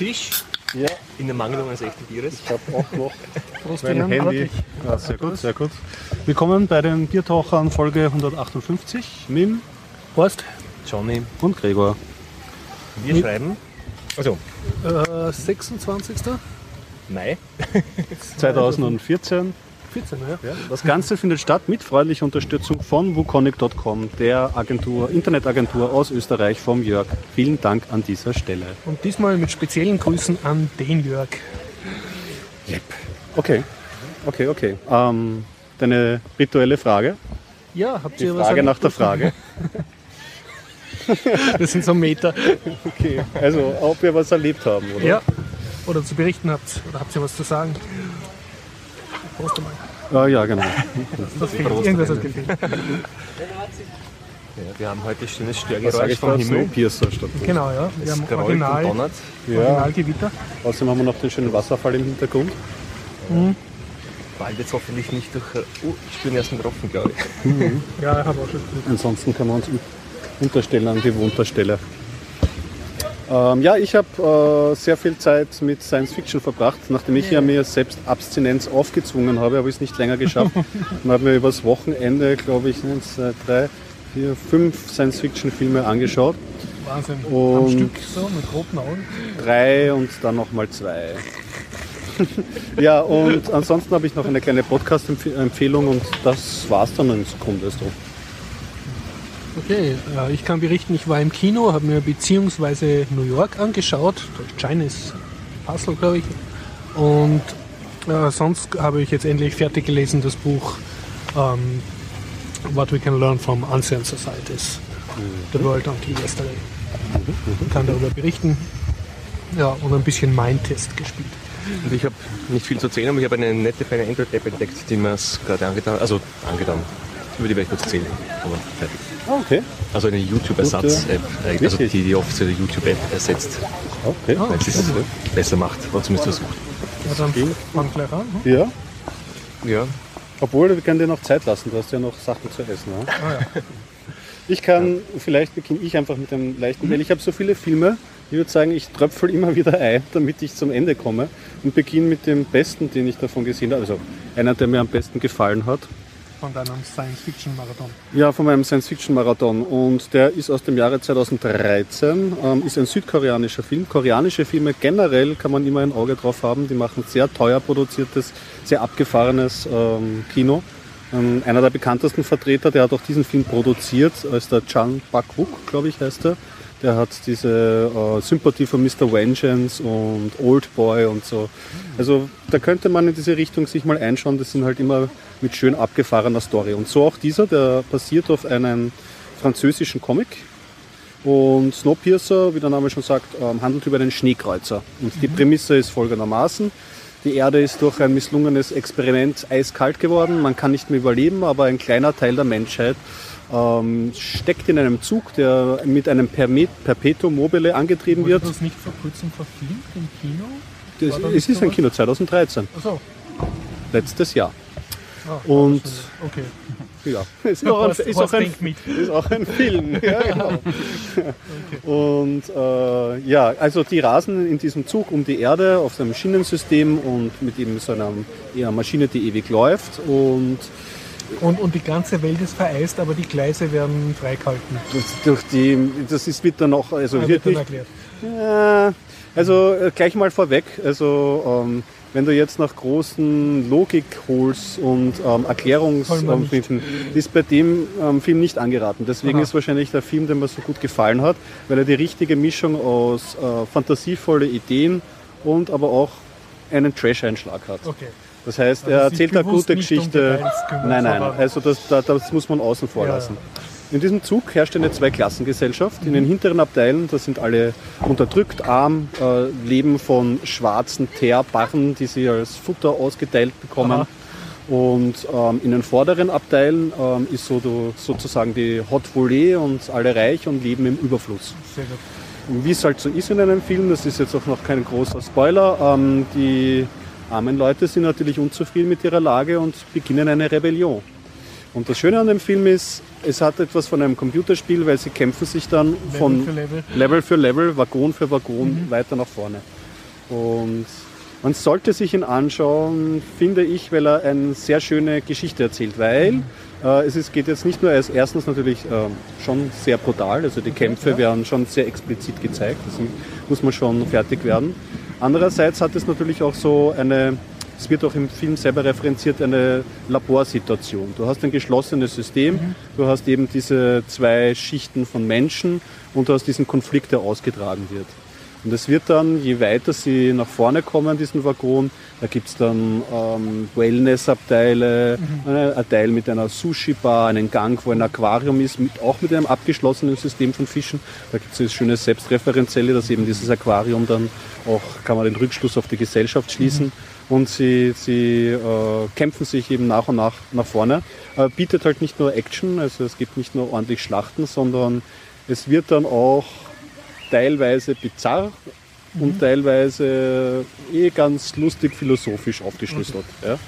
Tisch. Ja. In der Mangelung eines echten Bieres. Ich habe auch noch Prost, mein. Handy. Ja, sehr gut, sehr gut. Willkommen bei den Biertauchern Folge 158 mit Horst. Johnny. und Gregor. Wir Mit- schreiben. Also, Äh, 26. Mai. 2014. 14, ja. Das Ganze findet statt mit freundlicher Unterstützung von wukonic.com, der Agentur, Internetagentur aus Österreich vom Jörg. Vielen Dank an dieser Stelle. Und diesmal mit speziellen Grüßen an den Jörg. Okay, okay, okay. Ähm, deine rituelle Frage. Ja, habt Die ihr was Frage nach der Frage. Das sind so Meter. Okay, also ob wir was erlebt haben, oder? Ja. Oder zu berichten habt. Oder habt ihr was zu sagen? Prost einmal. Äh, ja, genau. Das fehlt. Irgendwas hat gefehlt. Ja, wir haben heute schönes Was sage Störgeräusch ich vom? Himmel. Snowpiercer statt. Genau, ja. Wir Es haben Original, donnert. Ja, Originalgewitter. außerdem haben wir noch den schönen Wasserfall im Hintergrund. Bald jetzt hoffentlich nicht durch. äh, Oh, ich spüre den ersten Tropfen, glaube ich. Ja, ich habe auch schon. Ansonsten kann man uns unterstellen an bewohnter Stelle. Ähm, ja, ich habe äh, sehr viel Zeit mit Science Fiction verbracht. Nachdem ich ja mir selbst Abstinenz aufgezwungen habe, habe ich es nicht länger geschafft und habe mir übers Wochenende, glaube ich, eins, zwei, drei, vier, fünf Science Fiction Filme angeschaut. Wahnsinn. Am Und- Stück so mit roten Augen. Drei und dann nochmal zwei. ja, und ansonsten habe ich noch eine kleine Podcast-Empfehlung und das war's dann in Sekunde. Okay, äh, ich kann berichten, ich war im Kino, habe mir beziehungsweise New York angeschaut, durch Chinese Puzzle, glaube ich. Und äh, sonst habe ich jetzt endlich fertig gelesen das Buch ähm, What We Can Learn from Ancient Societies, The World Until Yesterday. Ich kann darüber berichten. Ja, und ein bisschen Mindtest gespielt. Und ich habe nicht viel zu erzählen, aber ich habe eine nette kleine Android-App entdeckt, die mir es gerade angetan Also angetan. Über die werde ich kurz erzählen. Aber fertig. Ah, okay. Also eine YouTube-Ersatz-App. eigentlich. Also Wirklich? die die offizielle YouTube-App ersetzt. okay. Ah, Weil es es besser macht. Oder zumindest versucht. Ja, dann fang gleich an. hm? Ja, Ja. obwohl wir können dir noch Zeit lassen, du hast ja noch Sachen zu essen. Ja? Ah, ja. Ich kann, vielleicht beginne ich einfach mit einem leichten, weil ich habe so viele Filme, ich würde sagen, ich tröpfel immer wieder ein, damit ich zum Ende komme und beginne mit dem besten, den ich davon gesehen habe, also einer, der mir am besten gefallen hat. Von deinem Science-Fiction-Marathon. Ja, von meinem Science-Fiction-Marathon. Und der ist aus dem Jahre 2013, ähm, ist ein südkoreanischer Film. Koreanische Filme generell kann man immer ein Auge drauf haben. Die machen sehr teuer produziertes, sehr abgefahrenes ähm, Kino. Ähm, einer der bekanntesten Vertreter, der hat auch diesen Film produziert, ist der Chan Bak-wook, glaube ich, heißt er. Der hat diese äh, Sympathie für Mr. Vengeance und Old Boy und so. Also da könnte man in diese Richtung sich mal einschauen. Das sind halt immer mit schön abgefahrener Story. Und so auch dieser, der basiert auf einem französischen Comic. Und Snowpiercer, wie der Name schon sagt, ähm, handelt über einen Schneekreuzer. Und die Prämisse ist folgendermaßen. Die Erde ist durch ein misslungenes Experiment eiskalt geworden. Man kann nicht mehr überleben, aber ein kleiner Teil der Menschheit ähm, steckt in einem Zug, der mit einem Perpetuum mobile angetrieben Wurde wird. das nicht vor kurzem verfilmt im Kino? Das, es ist ein? Kino 2013, Achso. letztes Jahr. Ah, Und- Okay. Ja, ist auch ein, ist auch ein, ist auch ein Film. Ja, genau. Und äh, ja, also die rasen in diesem Zug um die Erde auf einem Schienensystem und mit eben so einer ja, Maschine, die ewig läuft. Und Und, und die ganze Welt ist vereist, aber die Gleise werden freigehalten. durch, durch die, das ist wird dann noch, also Ah, wird dann nicht, erklärt. Ja, also äh, gleich mal vorweg, also ähm, wenn du jetzt nach großen Logik holst und ähm. Erklärungsfinden, ist bei dem ähm, Film nicht angeraten. Deswegen Aha. ist wahrscheinlich der Film, der mir so gut gefallen hat, weil er die richtige Mischung aus äh, fantasievolle Ideen und aber auch einen Trash-Einschlag hat. Okay. Das heißt, Also er erzählt eine gute um Geschichte. Kümmern, nein, nein, also das, da- das muss man außen vor Ja, lassen. In diesem Zug herrscht eine Zweiklassengesellschaft. In den hinteren Abteilen, da sind alle unterdrückt, arm, äh, leben von schwarzen Teerbarren, die sie als Futter ausgeteilt bekommen. Aha. Und ähm, in den vorderen Abteilen ähm, ist so du, sozusagen die Hot Volée und alle reich und leben im Überfluss. Sehr gut. Wie es halt so ist in einem Film, das ist jetzt auch noch kein großer Spoiler, ähm, die armen Leute sind natürlich unzufrieden mit ihrer Lage und beginnen eine Rebellion. Und das Schöne an dem Film ist, es hat etwas von einem Computerspiel, weil sie kämpfen sich dann von für Level. Level für Level, Waggon für Waggon weiter nach vorne. Und man sollte sich ihn anschauen, finde ich, weil er eine sehr schöne Geschichte erzählt, weil äh, es ist, geht jetzt nicht nur als erstens natürlich äh, schon sehr brutal, also die Kämpfe werden schon sehr explizit gezeigt, deswegen muss man schon fertig werden. Andererseits hat es natürlich auch so eine, es wird auch im Film selber referenziert, eine Laborsituation. Du hast ein geschlossenes System, mhm. du hast eben diese zwei Schichten von Menschen und du hast diesen Konflikt, der ausgetragen wird. Und es wird dann, je weiter sie nach vorne kommen, diesen Waggon, da gibt es dann ähm, Wellness-Abteile, mhm. ein Teil mit einer Sushi-Bar, einen Gang, wo ein Aquarium ist, mit, auch mit einem abgeschlossenen System von Fischen. Da gibt es das schöne Selbstreferenzielle, dass eben dieses Aquarium dann auch, kann man den Rückschluss auf die Gesellschaft schließen. Mhm. Und sie, sie äh, kämpfen sich eben nach und nach nach vorne. Äh, bietet halt nicht nur Action, also es gibt nicht nur ordentlich Schlachten, sondern es wird dann auch teilweise bizarr mhm. und teilweise eh ganz lustig philosophisch aufgeschlüsselt. Okay. Ja.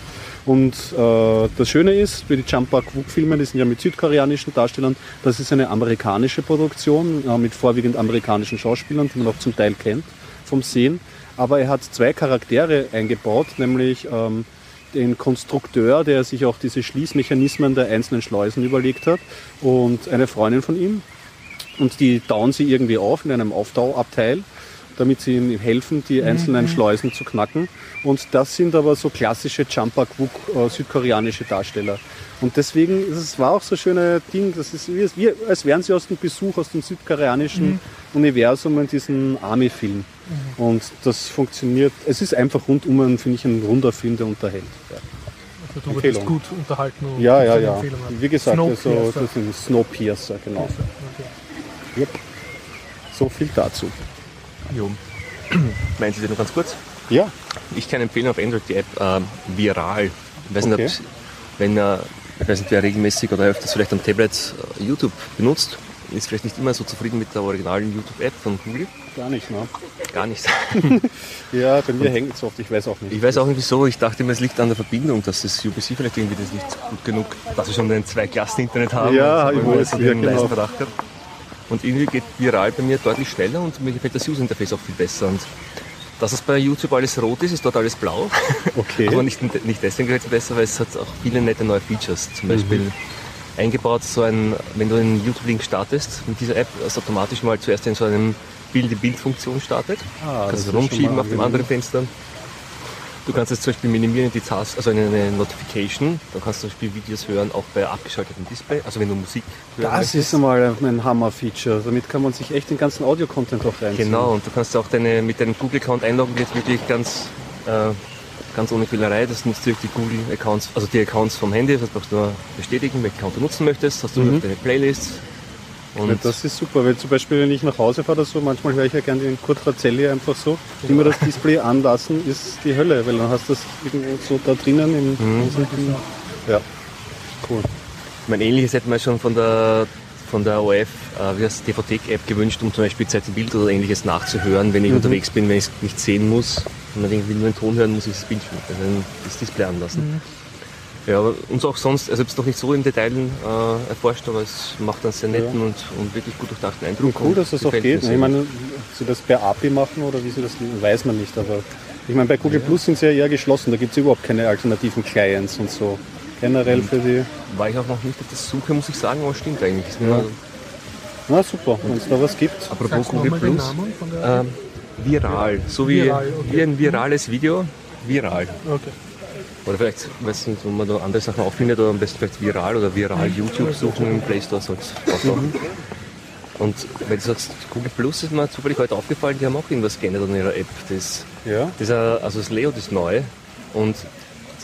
Und äh, das Schöne ist, für die Jumper Quook-Filme, die sind ja mit südkoreanischen Darstellern, das ist eine amerikanische Produktion äh, mit vorwiegend amerikanischen Schauspielern, die man auch zum Teil kennt vom Sehen. Aber er hat zwei Charaktere eingebaut, nämlich ähm, den Konstrukteur, der sich auch diese Schließmechanismen der einzelnen Schleusen überlegt hat und eine Freundin von ihm, und die tauen sie irgendwie auf in einem Auftauabteil, damit sie ihnen helfen, die einzelnen mhm. Schleusen zu knacken. Und das sind aber so klassische Jumper Quuk äh, südkoreanische Darsteller. Und deswegen, es war auch so ein schönes Ding, das ist wie, als wären sie aus dem Besuch aus dem südkoreanischen mhm. Universum in diesem Army-Film. Mhm. Und das funktioniert, es ist einfach rundum, finde ich, ein runder Film, der unterhält. Ja. Also du wurdest gut unterhalten. ja, ja, ja. Wie gesagt, also, das sind Snowpiercer, genau. Okay. Yep. So viel dazu. Jo. Meinen Sie das noch ganz kurz? Ja. Ich kann empfehlen auf Android die App äh, Viral. Ich weiß okay. nicht, wenn äh, ich weiß nicht, wer regelmäßig oder öfters vielleicht am Tablet äh, YouTube benutzt, ist vielleicht nicht immer so zufrieden mit der originalen YouTube-App von Google. Gar nicht, ne? Gar nicht. ja, bei mir hängt es oft, ich weiß auch nicht. Ich weiß auch nicht wieso, ich dachte immer, es liegt an der Verbindung, dass das UBC vielleicht irgendwie das nicht gut genug, dass wir schon ein Zwei-Klassen-Internet haben. Ja, ich weiß, ja, genau. Verdacht gehabt. Und irgendwie geht viral bei mir deutlich schneller und mir gefällt das User-Interface auch viel besser. Und dass es bei YouTube alles rot ist, ist dort alles blau. Okay. Aber nicht, nicht deswegen gefällt es besser, weil es hat auch viele nette neue Features. Zum Beispiel mhm. eingebaut so ein, wenn du einen YouTube-Link startest mit dieser App, das automatisch mal zuerst in so einem Bild-in-Bild-Funktion startet. Ah, kannst du rumschieben auf dem anderen Fenster. Du kannst es zum Beispiel minimieren, die Task, also eine Notification. Da kannst du zum Beispiel Videos hören, auch bei abgeschaltetem Display, also wenn du Musik hören Das möchtest. ist einmal ein Hammer-Feature. Damit kann man sich echt den ganzen Audio-Content auch reinziehen. Genau, und du kannst auch deine, mit deinem Google-Account einloggen, jetzt wirklich ganz, äh, ganz ohne Fehlerei. Das nutzt du die Google-Accounts, also die Accounts vom Handy. Das brauchst du nur bestätigen, welchen Account du nutzen möchtest. Hast du mhm. deine Playlists, und ja, das ist super, weil zum Beispiel, wenn ich nach Hause fahre oder so, manchmal höre ich ja gerne den Kurt Razzelli einfach so. Immer das Display anlassen ist die Hölle, weil dann hast du das irgendwo so da drinnen im mhm. Ja, cool. Ich meine, ähnliches hätten wir schon von der von der OF, äh, wie heißt DVD-App gewünscht, um zum Beispiel Zeit im Bild oder ähnliches nachzuhören, wenn ich mhm. unterwegs bin, wenn ich es nicht sehen muss. Und man irgendwie nur den Ton hören muss, ich das Bild, also das Display anlassen. Mhm. Ja, aber uns auch sonst, also ich habe es noch nicht so im Detail äh, erforscht, aber es macht einen sehr netten ja. und, und wirklich gut durchdachten Eindruck. Und cool, dass das auch geht. Ich meine, sie das per API machen oder wie sie das weiß man nicht, aber ich meine, bei Google ja. Plus sind sie ja eher geschlossen, da gibt es überhaupt keine alternativen Clients und so. Generell und für die. War ich auch noch nicht auf der Suche, muss ich sagen, aber stimmt eigentlich. Ja. Na super, wenn es da was gibt. Apropos Google Plus. Ähm, viral, so wie, viral, okay. wie ein virales Video. Viral. Okay. Oder vielleicht, weiß nicht, wenn man da andere Sachen auffindet, oder am besten vielleicht viral oder viral YouTube suchen im Play Store soll es auftauchen. Und weil du sagst, Google Plus ist mir zufällig heute aufgefallen, die haben auch irgendwas geändert an ihrer App. Das, ja. das, also das Layout ist neu. Und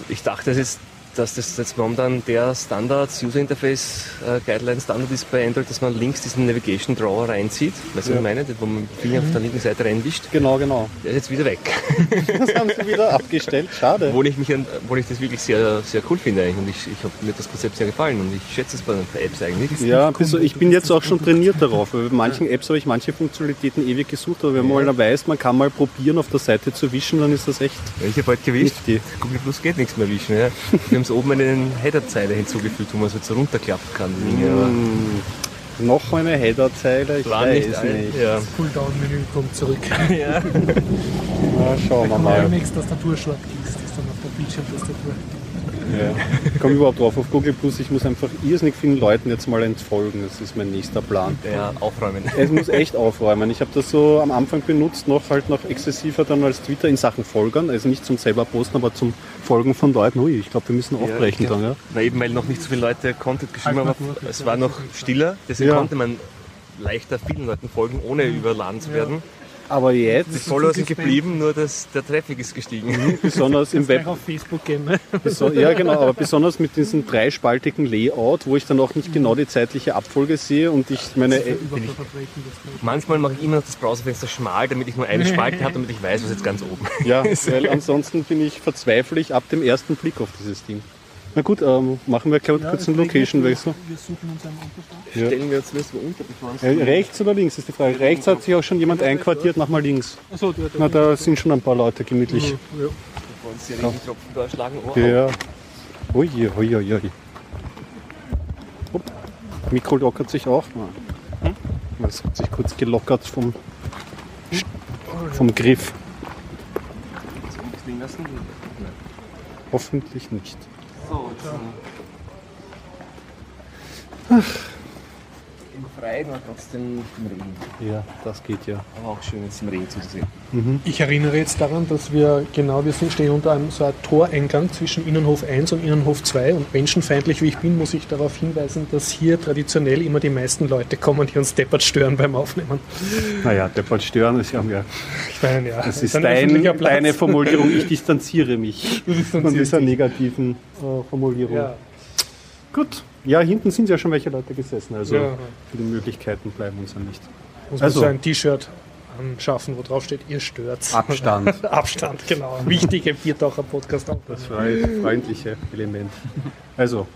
ich dachte, das ist dass das jetzt momentan der Standard User Interface äh, Guideline Standard ist bei Android, dass man links diesen Navigation Drawer reinzieht. Weißt du, ja. was ich meine? Wo man Finger mhm. auf der linken Seite reinwischt. Genau, genau. Der ist jetzt wieder weg. das haben sie wieder abgestellt. Schade. Wo ich, mich, wo ich das wirklich sehr, sehr cool finde eigentlich. Und ich, ich habe mir das Konzept sehr gefallen und ich schätze es bei Apps eigentlich. Ja, also ich bin jetzt auch schon trainiert darauf. Weil bei manchen Apps habe ich manche Funktionalitäten ewig gesucht, aber wenn man mal weiß, man kann mal probieren, auf der Seite zu wischen, dann ist das echt. Ja, ich habe heute gewischt. Google Plus geht nichts mehr wischen. Ja. Wir haben es oben einen Header-Zeile hinzugefügt, wo man es jetzt runterklappen kann. Mm. Noch eine Header-Zeile, ich War weiß nicht nicht. Ja. Pulldown-Menü kommt zurück. ja. Na, schauen wir Kann man mal. Amex-Tastatur Shortkeys, das dann auf der Bildschirmtastatur. Ja. Ich komme überhaupt drauf auf Google Plus. Ich muss einfach irrsinnig vielen Leuten jetzt mal entfolgen. Das ist mein nächster Plan. ja, aufräumen. Es muss echt aufräumen. Ich habe das so am Anfang benutzt, noch halt noch exzessiver dann als Twitter in Sachen Folgern. Also nicht zum selber posten, aber zum Folgen von Leuten. Ui, ich glaube, wir müssen aufbrechen ja. dann, ja. Na eben, weil noch nicht so viele Leute Content geschrieben haben. Es ja. war noch stiller, deswegen Ja. konnte man leichter vielen Leuten folgen, ohne überladen zu werden. Aber Die jetzt, Follower sind geblieben, nur das, der Traffic ist gestiegen. besonders im Web, auf Facebook gehen. Ne? ja genau, aber besonders mit diesem dreispaltigen Layout, wo ich dann auch nicht genau die zeitliche Abfolge sehe und ich meine, äh, das gleich. Manchmal mache ich immer noch das Browserfenster schmal, damit ich nur eine Spalte habe, damit ich weiß, was jetzt ganz oben ja, weil ansonsten bin ich verzweifle ich ab dem ersten Blick auf dieses Ding. Na gut, ähm, machen wir kurz Ja, kurz einen. Location-Wechsel. Wir suchen uns einen Unterstand. Ja. Stellen wir uns unter, bevor uns Äh, rechts oder links ist die Frage. Rechts hat sich auch schon jemand einquartiert, mach mal links. Achso, der, der Na, da sind schon ein paar Leute gemütlich. ja. da schlagen. Oh, Ja. Ui, ui, ui, ui. Mikro lockert sich auch. Hm? Es hat sich kurz gelockert vom, vom Griff. So, ein bisschen lassen. Nein. Hoffentlich nicht. Freien, aber trotzdem im Regen. Ja, das geht ja. Aber auch schön, jetzt im Regen zuzusehen. Ich erinnere jetzt daran, dass wir genau, wir sind- stehen unter einem so einem Toreingang zwischen Innenhof 1 und Innenhof 2 und menschenfeindlich wie ich bin, muss ich darauf hinweisen, dass hier traditionell immer die meisten Leute kommen, die uns deppert stören beim Aufnehmen. Naja, Deppert stören ist ja mehr. Ich meine, ja, Das ist ein dein, deine Formulierung. Ich distanziere mich von dieser negativen äh, Formulierung. Ja, Gut. Ja, hinten sind ja schon welche Leute gesessen. Also Ja. viele Möglichkeiten bleiben uns ja nicht. muss man Also- so ein T-Shirt anschaffen, wo drauf steht, ihr stört's. Abstand. Abstand, genau. Wichtige Viertaucher Podcast auch. Das freu- freundliche Element. Also,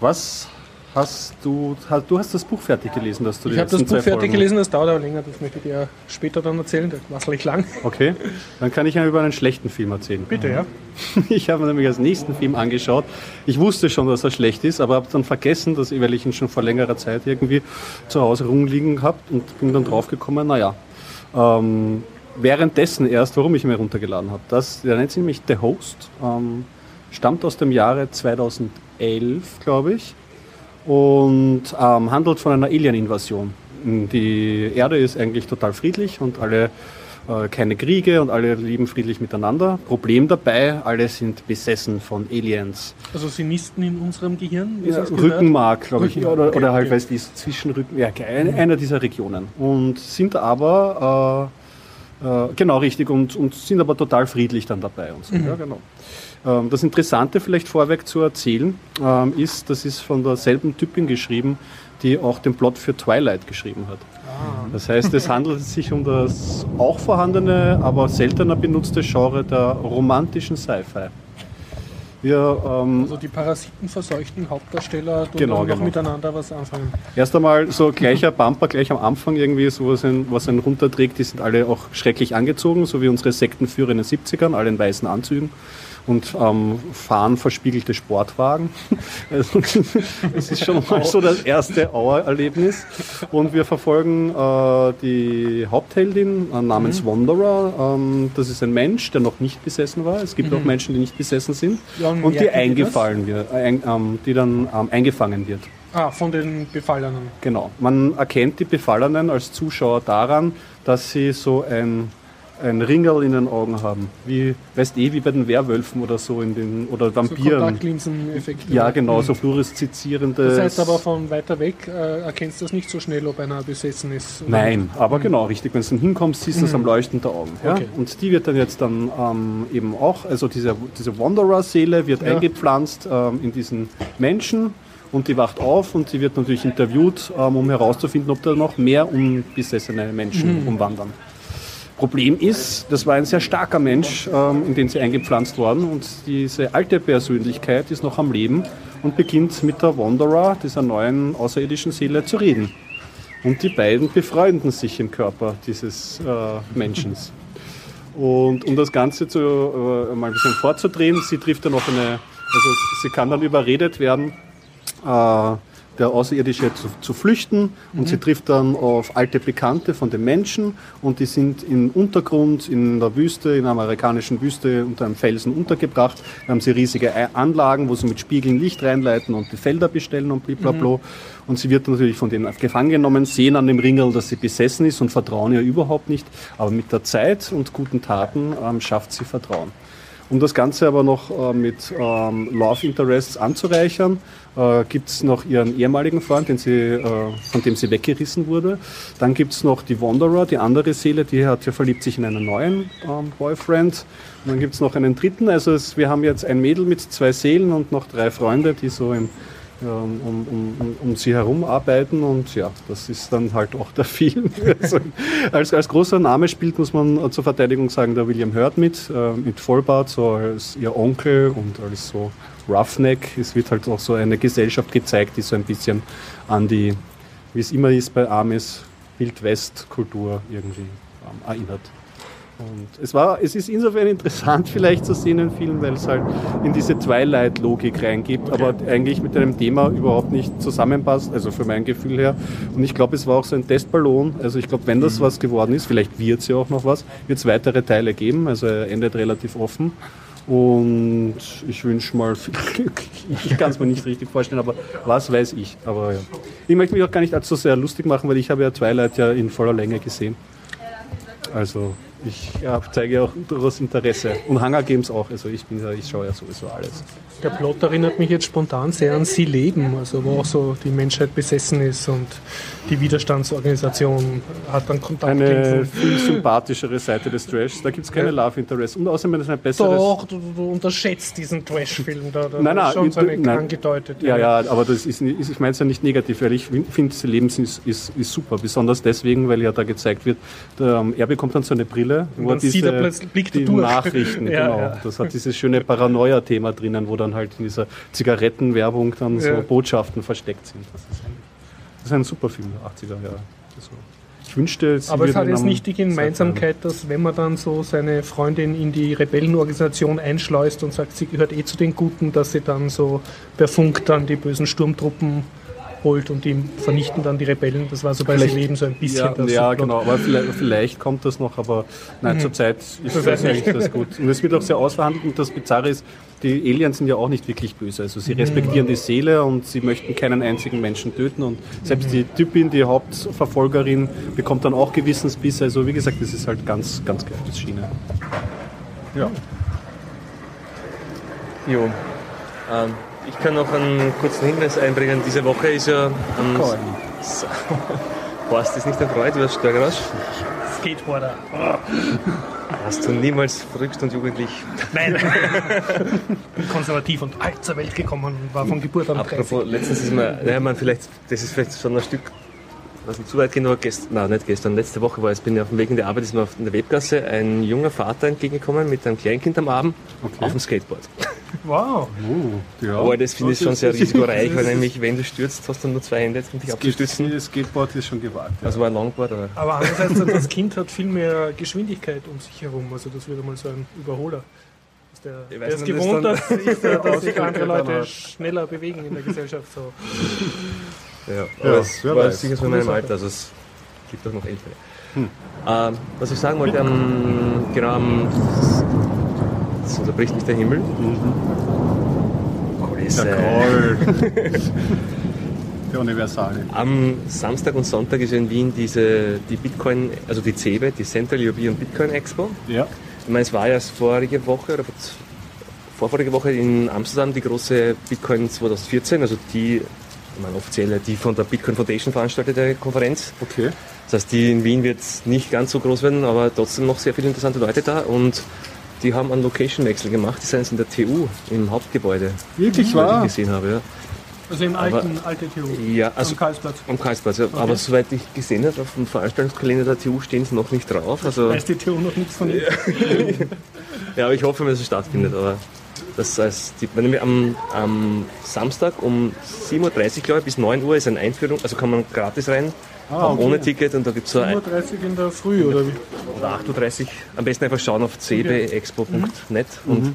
was hast du, ha- du hast das Buch fertig gelesen, dass du Ich habe das Buch fertig Folgen- gelesen, das dauert aber länger, das möchte ich dir später dann erzählen, das war nicht lang. Okay, dann kann ich ja über einen schlechten Film erzählen. Bitte, ja. Ich habe mir nämlich als nächsten Film angeschaut. Ich wusste schon, dass er schlecht ist, aber habe dann vergessen, dass weil ich ihn schon vor längerer Zeit irgendwie zu Hause rumliegen habe und bin dann draufgekommen, naja, ähm, währenddessen erst, warum ich ihn mir runtergeladen habe. Das, der nennt sich nämlich The Host, ähm, stammt aus dem Jahre 2011, glaube ich, und ähm, handelt von einer Alien-Invasion. Die Erde ist eigentlich total friedlich und alle äh, keine Kriege und alle leben friedlich miteinander. Problem dabei, alle sind besessen von Aliens. Also sie nisten in unserem Gehirn, Ja, es. Rückenmark, glaube ich, Rückenmark, oder, okay, oder halt, okay. weiß ich, Zwischenrücken, ja, eine, einer dieser Regionen. Und sind aber, äh, äh, genau richtig, und, und sind aber total friedlich dann dabei. Und so. Mhm. Ja, genau. Ähm, das Interessante vielleicht vorweg zu erzählen, ähm, ist, das ist von derselben Typin geschrieben, die auch den Plot für Twilight geschrieben hat. Ah. Das heißt, es handelt sich um das auch vorhandene, aber seltener benutzte Genre der romantischen Sci-Fi. Wir, ähm, Also die parasitenverseuchten Hauptdarsteller tun Genau, noch genau. miteinander was anfangen. Erst einmal so gleicher Bumper gleich am Anfang irgendwie, so was einen, was einen runterträgt, die sind alle auch schrecklich angezogen, so wie unsere Sektenführer in den 70ern, alle in weißen Anzügen und ähm, fahren verspiegelte Sportwagen. Also, das ist schon mal so das erste Auer-Erlebnis. Und wir verfolgen äh, die Hauptheldin äh, namens Wanderer. Ähm, das ist ein Mensch, der noch nicht besessen war. Es gibt auch Menschen, die nicht besessen sind. Ja, und und die eingefallen wird, äh, ähm, die dann ähm, eingefangen wird. Ah, von den Befallenen. Genau. Man erkennt die Befallenen als Zuschauer daran, dass sie so ein, ein Ringerl in den Augen haben. Wie, weißt eh, wie bei den Werwölfen oder so in den, oder So Vampiren. Kontaktlinsen-Effekt. ja, genau, so Mhm. fluoreszierende. Das heißt aber von weiter weg äh, erkennst du das nicht so schnell, ob einer besessen ist. oder Nein, nicht. aber genau, richtig. Wenn du dann hinkommst, siehst du es am Leuchten der Augen. Ja? Okay. Und die wird dann jetzt dann ähm, eben auch, also diese, diese Wanderer-Seele wird Ja. eingepflanzt ähm, in diesen Menschen und die wacht auf und sie wird natürlich interviewt, ähm, um herauszufinden, ob da noch mehr unbesessene Menschen umwandern. Problem ist, das war ein sehr starker Mensch, ähm, in den sie eingepflanzt worden und diese alte Persönlichkeit ist noch am Leben und beginnt mit der Wanderer, dieser neuen außerirdischen Seele, zu reden. Und die beiden befreunden sich im Körper dieses äh, Menschen. Und um das Ganze zu, äh, mal ein bisschen vorzudrehen, sie trifft dann noch eine, also sie kann dann überredet werden, äh, der Außerirdische zu, zu flüchten und Mhm. sie trifft dann auf alte Bekannte von den Menschen und die sind im Untergrund in der Wüste, in der amerikanischen Wüste unter einem Felsen untergebracht. Da haben sie riesige Anlagen, wo sie mit Spiegeln Licht reinleiten und die Felder bestellen und blablabla. Und sie wird natürlich von denen gefangen genommen, sehen an dem Ringel, dass sie besessen ist und vertrauen ihr überhaupt nicht. Aber mit der Zeit und guten Taten ähm, schafft sie Vertrauen. Um das Ganze aber noch äh, mit ähm, Love Interests anzureichern, äh, gibt es noch ihren ehemaligen Freund, den sie, äh, von dem sie weggerissen wurde. Dann gibt es noch die Wanderer, die andere Seele, die hat ja verliebt sich in einen neuen ähm, Boyfriend. Und dann gibt es noch einen dritten. Also es, wir haben jetzt ein Mädel mit zwei Seelen und noch drei Freunde, die so im, um, um, um, um sie herum arbeiten und ja, das ist dann halt auch der Film. Also, als, als großer Name spielt, muss man äh, zur Verteidigung sagen, der William Hurt mit, äh, mit Vollbart, so als ihr Onkel und als so Roughneck. Es wird halt auch so eine Gesellschaft gezeigt, die so ein bisschen an die, wie es immer ist bei Amis, Wild-West-Kultur irgendwie ähm, erinnert. Und es war, es ist insofern interessant vielleicht zu sehen, den Film, weil es halt in diese Twilight-Logik reingibt, aber eigentlich mit einem Thema überhaupt nicht zusammenpasst, also für mein Gefühl her. Und ich glaube, es war auch so ein Testballon. Also ich glaube, wenn das was geworden ist, vielleicht wird es ja auch noch was, wird es weitere Teile geben. Also er endet relativ offen. Und ich wünsche mal viel Glück. Ich kann es mir nicht richtig vorstellen, aber was weiß ich. Aber ja. Ich möchte mich auch gar nicht allzu sehr lustig machen, weil ich habe ja Twilight ja in voller Länge gesehen. Also ich ja, zeige auch durchaus Interesse. Und Hunger Games auch. Also ich bin ja, ich schaue ja sowieso alles. Der Plot erinnert mich jetzt spontan sehr an Sie leben, also wo auch so die Menschheit besessen ist und die Widerstandsorganisation hat dann Kontakt Eine viel sympathischere Seite des Trashs. Da gibt es keine Love Interest. Und außerdem ist ein besseres. Doch, du, du unterschätzt diesen Trash-Film da. da Nein, ist nein, schon so eine nein. angedeutet. Ja, ja, aber das ist, ich meine es ja nicht negativ, weil ich finde, das Leben ist, ist, ist super. Besonders deswegen, weil ja da gezeigt wird, der, ähm, er bekommt dann so eine Brille, Und wo er dann sieht er die durch. Nachrichten, Ja, genau. ja. Das hat dieses schöne Paranoia-Thema drinnen, wo dann halt in dieser Zigarettenwerbung dann so Ja. Botschaften versteckt sind. Das ist ein, das ist ein super Film der 80er Jahre. Also, ich wünschte, sie Aber es hat jetzt nicht die Gemeinsamkeit, dass wenn man dann so seine Freundin in die Rebellenorganisation einschleust und sagt, sie gehört eh zu den Guten, dass sie dann so per Funk dann die bösen Sturmtruppen holt und die vernichten dann die Rebellen. Das war so bei Leben so ein bisschen Ja, das ja Plot. genau, aber vielleicht, vielleicht kommt das noch, aber nein, zurzeit ist Mhm. Das eigentlich das gut. Und es wird auch sehr ausverhandelt und das Bizarre ist, die Aliens sind ja auch nicht wirklich böse. Also sie respektieren die Seele und sie möchten keinen einzigen Menschen töten und selbst die Typin, die Hauptverfolgerin, bekommt dann auch Gewissensbisse. Also wie gesagt, das ist halt ganz, ganz geile Schiene. Ja. Jo. Ähm, ich kann noch einen kurzen Hinweis einbringen. Diese Woche ist ja. S- Horst ist nicht erfreut über das Störgeräusch. Skateboarder. Hast du niemals verrückt und jugendlich. Nein. konservativ und alt zur Welt gekommen und war von Geburt an 30. Apropos, letztens ist mir, naja, man vielleicht, das ist vielleicht schon ein Stück, was nicht zu weit gehen, aber gestern, nein, nicht gestern, letzte Woche war es, bin ich auf dem Weg in die Arbeit, ist mir auf der Webgasse ein junger Vater entgegengekommen mit einem Kleinkind am Arm auf dem Skateboard. Wow. Uh, ja. Aber das finde ich schon sehr risikoreich, weil nämlich, wenn du stürzt, hast du nur zwei Hände, um dich abzustützen. Das Skateboard ist schon gewagt. Ja. Also war ein Longboard, aber Aber andererseits, das Kind hat viel mehr Geschwindigkeit um sich herum. Also das wird einmal so ein Überholer. Ist Der, Ich der weiß ist nicht, gewohnt, das dass, sich- dass sich andere Leute schneller bewegen in der Gesellschaft. So. Ja, Ja, aber es wer war weiß. sicher so in meinem. Alter, also es gibt auch noch ältere. Ähm, was ich sagen wollte, am, genau am, jetzt unterbricht mich der Himmel. Kulisse. Der Universale. Am Samstag und Sonntag ist in Wien diese, die Bitcoin, also die CeBIT, die Central European Bitcoin Expo. Ja. Ich meine, es war ja vorige Woche oder vor- vorvorige Woche in Amsterdam die große Bitcoin 2014, also die, meine, offizielle, die von der Bitcoin Foundation veranstaltete Konferenz. Okay. Das heißt, die in Wien wird nicht ganz so groß werden, aber trotzdem noch sehr viele interessante Leute da und die haben einen Location-Wechsel gemacht. Die sind jetzt in der TU, im Hauptgebäude, Wirklich was ich wahr? gesehen habe. Ja, Also im Aber- alten, alte TU. ja also Am Karlsplatz. am Karlsplatz. Ja. Aber soweit ich gesehen habe, auf dem Veranstaltungskalender der TU stehen sie noch nicht drauf. Also, Weiß die TU noch nichts von ihr. ja, aber ich hoffe, dass es stattfindet. Aber das heißt, die, wenn wir am, am Samstag um 7.30 Uhr, glaube ich, bis 9 Uhr ist eine Einführung, also kann man gratis rein, Ah, okay. ohne Ticket und da gibt es so ein, 7.30 Uhr in der Früh, oder wie? oder 8.30 Uhr. Am besten einfach schauen auf cbexpo.net und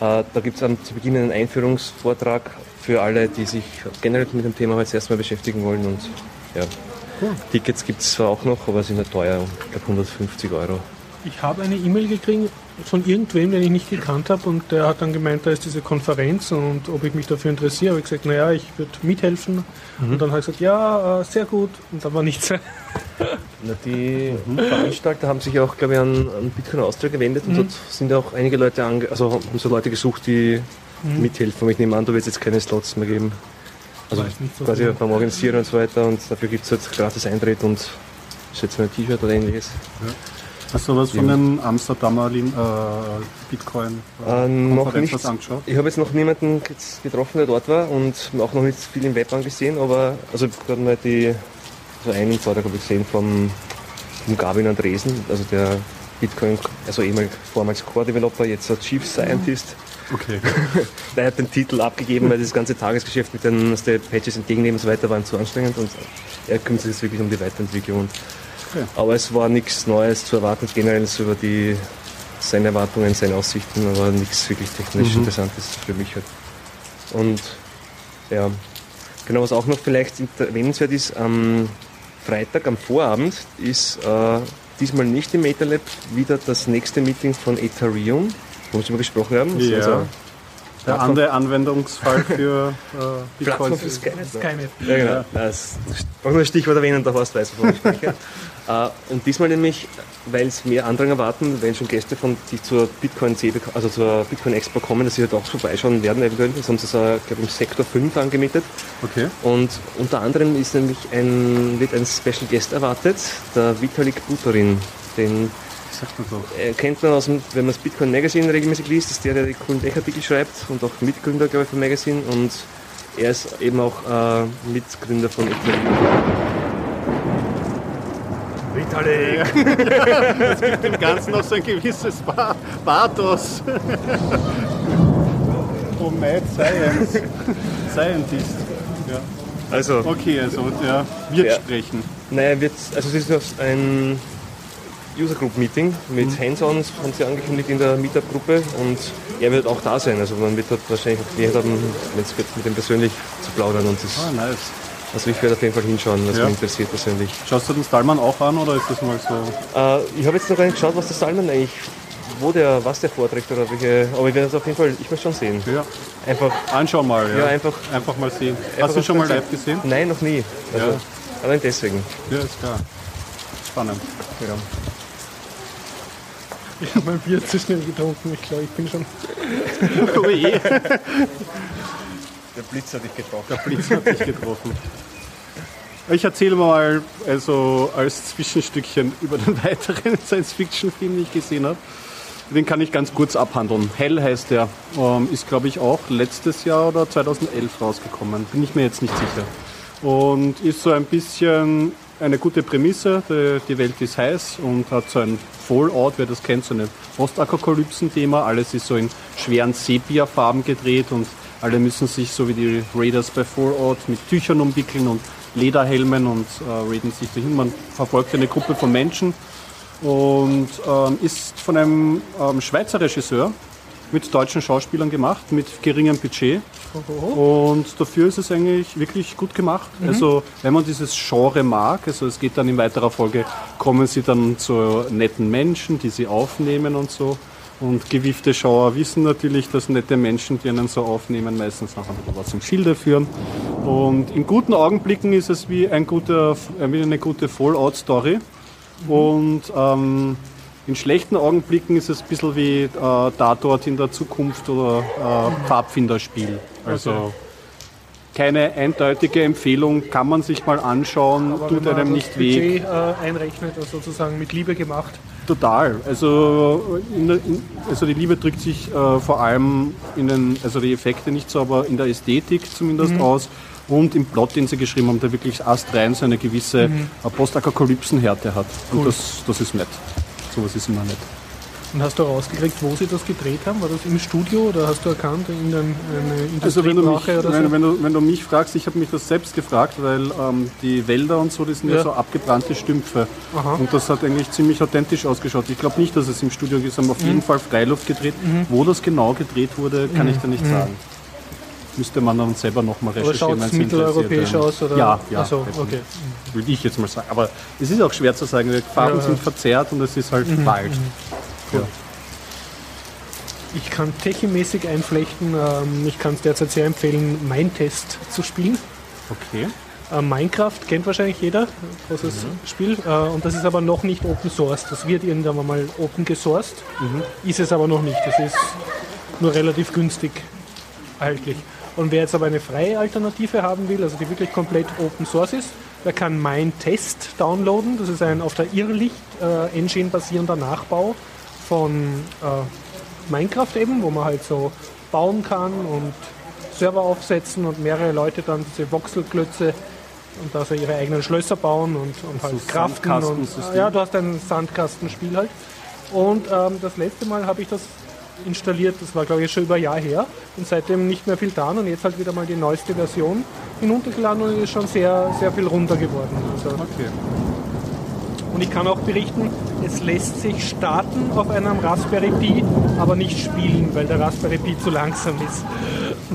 Äh, da gibt es zu Beginn einen Einführungsvortrag für alle, die sich generell mit dem Thema jetzt erstmal beschäftigen wollen. Und ja, cool. Tickets gibt es zwar auch noch, aber sind halt teuer, ich glaube 150 Euro. Ich habe eine E-Mail gekriegt von irgendwem, den ich nicht gekannt habe und der hat dann gemeint, da ist diese Konferenz und ob ich mich dafür interessiere. Habe ich gesagt, naja, ich würde mithelfen. Mhm. Und dann habe ich gesagt, ja, äh, sehr gut. Und dann war nichts. Na, die. Veranstalter haben sich auch, glaube ich, an, an Bitcoin Austria gewendet und mhm. dort sind auch einige Leute, ange also haben so Leute gesucht, die mhm. mithelfen. Ich nehme an, du willst jetzt keine Slots mehr geben. Also so quasi beim Organisieren und so weiter und dafür gibt es jetzt gratis Eintritt und schätze mal ein T-Shirt oder ähnliches. Ja. Hast du was von dem Amsterdamer äh, Bitcoin äh, noch nicht. angeschaut? Ich habe jetzt noch niemanden getroffen, der dort war und auch noch nicht viel im Web angesehen, aber also gerade mal die so einen Vortrag habe ich gesehen vom, vom Gavin Andresen, also der Bitcoin, also ehemals vormals Core Developer, jetzt Chief Scientist. Okay. der hat den Titel abgegeben, weil das ganze Tagesgeschäft mit den Patches entgegennehmen und so weiter war zu anstrengend und er kümmert sich jetzt wirklich um die Weiterentwicklung. Okay. Aber es war nichts Neues zu erwarten, generell so über die, seine Erwartungen, seine Aussichten, aber nichts wirklich technisch mhm. Interessantes für mich halt. Und ja, genau, was auch noch vielleicht erwähnenswert ist, am Freitag, am Vorabend, ist äh, diesmal nicht im MetaLab wieder das nächste Meeting von Ethereum, wo wir gesprochen haben. Ja. Also der andere Anwendungsfall für äh, Bitcoin für Skynet. Skynet. Ja, genau. Das brauche nur ein Stichwort erwähnen, da hast du weiß, wovon ich spreche. uh, und diesmal nämlich, weil es mehr Andrang erwarten, wenn schon Gäste von die zur Bitcoin also zur Bitcoin Expo kommen, dass sie halt auch vorbeischauen werden eventuell. Das haben sie so, glaube ich, im Sektor 5 angemietet. Okay. Und unter anderem ist nämlich ein, wird ein Special Guest erwartet, der Vitalik Buterin, den sagt man so? Äh, kennt man aus dem, wenn man das Bitcoin Magazine regelmäßig liest, ist der, der die coolen Tech-Artikel schreibt und auch Mitgründer, glaube ich, vom Magazine. Und er ist eben auch äh, Mitgründer von Ethereum. Vitalik! ja, es gibt dem Ganzen noch so ein gewisses Pathos. oh, Mad Science. Scientist. Ja. Also. Okay, also ja, wird ja. sprechen. Naja, wird, also es ist ein User Group Meeting mit mhm. Hands-ons, haben sie angekündigt in der Meetup-Gruppe und er wird auch da sein. Also man wird dort wahrscheinlich auch Gelegenheit haben, mit ihm persönlich zu plaudern. Und das, ah, nice. Also ich werde auf jeden Fall hinschauen, was ja. mich interessiert persönlich. Schaust du den Stallmann auch an oder ist das mal so? Äh, ich habe jetzt noch gar nicht geschaut, was der Stallmann eigentlich, wo der, was der vorträgt oder welche, aber ich werde es auf jeden Fall, ich möchte schon sehen. Ja. Einfach. Anschauen mal, ja. ja einfach, einfach mal sehen. Hast du schon mal live gesehen? Nein, noch nie. Also, ja. Allein deswegen. Ja, ist klar. Spannend. Ja. Ich habe mein Bier zu schnell getrunken. Ich glaube, ich bin schon. oh je. Der Blitz hat dich getroffen. Der Blitz hat dich getroffen. Ich erzähle mal also als Zwischenstückchen über den weiteren Science-Fiction-Film, den ich gesehen habe. Den kann ich ganz kurz abhandeln. Hell heißt der. Ähm, ist, glaube ich, auch letztes Jahr oder 2011 rausgekommen. Bin ich mir jetzt nicht sicher. Und ist so ein bisschen eine gute Prämisse. Die Welt ist heiß und hat so ein Fallout, wer das kennt, so ein Postapokalypsen-Thema. Alles ist so in schweren Sepia-Farben gedreht und alle müssen sich so wie die Raiders bei Fallout mit Tüchern umwickeln und Lederhelmen und äh, raiden sich dahin. Man verfolgt eine Gruppe von Menschen und ähm, ist von einem ähm, Schweizer Regisseur mit deutschen Schauspielern gemacht, mit geringem Budget. Und dafür ist es eigentlich wirklich gut gemacht. Mhm. Also wenn man dieses Genre mag, also es geht dann in weiterer Folge, kommen sie dann zu netten Menschen, die sie aufnehmen und so. Und gewiefte Schauer wissen natürlich, dass nette Menschen, die einen so aufnehmen, meistens auch was zum Schilde führen. Und in guten Augenblicken ist es wie, ein guter, wie eine gute Fallout-Story. Mhm. Und ähm, in schlechten Augenblicken ist es ein bisschen wie äh, da dort in der Zukunft oder äh, Pfadfinderspiel. Also okay. keine eindeutige Empfehlung, kann man sich mal anschauen, Aber tut einem nicht weh. Budget äh, einrechnet, also sozusagen mit Liebe gemacht. Total. Also, in, in, also die Liebe drückt sich äh, vor allem in den, also die Effekte nicht so, aber in der Ästhetik zumindest mhm. aus und im Plot, den sie geschrieben haben, der wirklich astrein so eine gewisse mhm. Postapokalypsenhärte hat. Und das, das ist nett sowas ist immer nett. Und hast du rausgekriegt, wo sie das gedreht haben? War das im Studio oder hast du erkannt, in einer Also wenn du, mich, Industriebrache oder wenn, so? wenn, du, wenn du mich fragst, ich habe mich das selbst gefragt, weil ähm, die Wälder und so, die sind ja, Ja. so abgebrannte Stümpfe. Aha. Und das hat eigentlich ziemlich authentisch ausgeschaut. Ich glaube nicht, dass es im Studio ist, haben Mhm. auf jeden Fall Freiluft gedreht. Wo das genau gedreht wurde, kann ich dir nicht sagen. Müsste man dann selber nochmal Mhm. Recherchieren. schaut es mitteleuropäisch aus? Oder? Ja, ja. Also, definitiv. okay. Würde ich jetzt mal sagen. Aber es ist auch schwer zu sagen. Die Farben Ja, Mhm. sind verzerrt und es ist halt Wald. Ja. Ich kann techiemäßig einflechten. Ähm, ich kann es derzeit sehr empfehlen, Mindtest zu spielen. Okay. Äh, Minecraft kennt wahrscheinlich jeder, großes Spiel. Äh, und das ist aber noch nicht Open Source. Das wird irgendwann mal open gesourced. Ist es aber noch nicht. Das ist nur relativ günstig erhältlich. Und wer jetzt aber eine freie Alternative haben will, also die wirklich komplett Open Source ist, der kann Mindtest downloaden. Das ist ein auf der Irrlicht-Engine basierender Nachbau von äh, Minecraft eben, wo man halt so bauen kann und Server aufsetzen und mehrere Leute dann diese Voxelklötze und da so ihre eigenen Schlösser bauen und, und halt So craften. Und, ja, du hast ein Sandkastenspiel halt. Und ähm, das letzte Mal habe ich das installiert, das war glaube ich schon über ein Jahr her und seitdem nicht mehr viel getan und jetzt halt wieder mal die neueste Version hinuntergeladen und ist schon sehr, sehr viel runter geworden. Also, Okay. und ich kann auch berichten, es lässt sich starten auf einem Raspberry Pi, aber nicht spielen, weil der Raspberry Pi zu langsam ist.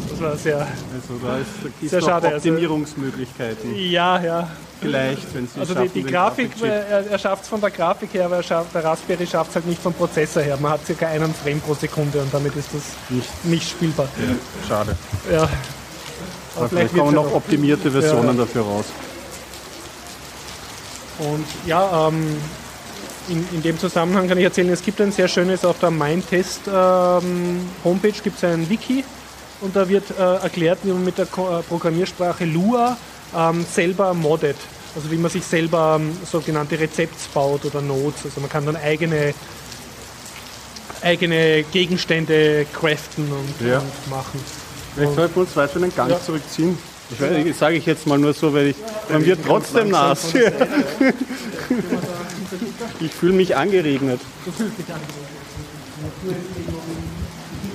Das war sehr, Also da ist, da Sehr schade, also- Optimierungsmöglichkeiten. ja, ja. Vielleicht, wenn sie Also die, schaffen, die den Grafik, er, er schafft es von der Grafik her, aber er schafft, der Raspberry schafft es halt nicht vom Prozessor her. Man hat circa einen Frame pro Sekunde und damit ist das Nicht. nicht spielbar. Schade. Ja. Aber vielleicht kommen ja noch optimierte Versionen Ja. dafür raus. Und ja, ähm, in, in dem Zusammenhang kann ich erzählen, es gibt ein sehr schönes auf der Mindtest ähm, Homepage gibt es ein Wiki und da wird äh, erklärt, wie man mit der Ko- äh, Programmiersprache Lua ähm, selber moddet. Also wie man sich selber ähm, sogenannte Rezepts baut oder Nodes. Also man kann dann eigene, eigene Gegenstände craften und, Ja. und machen. Vielleicht sollten wir uns weiter einen Gang Ja. zurückziehen. Ich weiß, ich sage ich jetzt mal nur so, weil ich, man wird trotzdem nass. Ich fühle mich angeregnet.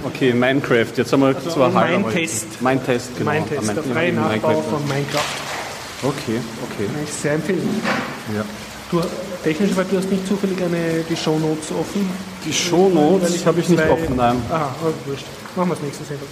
Okay, Minecraft. Jetzt haben wir zwar halb, aber- Mindtest. Mein Test, genau. Mindtest, Ah, mein- der freie Minecraft. Nachbau von Minecraft. Okay, okay. Kann ich sehr empfehlen. Ja. Du, technisch, weil du hast nicht zufällig eine, die Shownotes offen. Die Shownotes habe ich nicht zwei- offen, nein. Aha, oh, wurscht. Machen wir das nächste Sendung.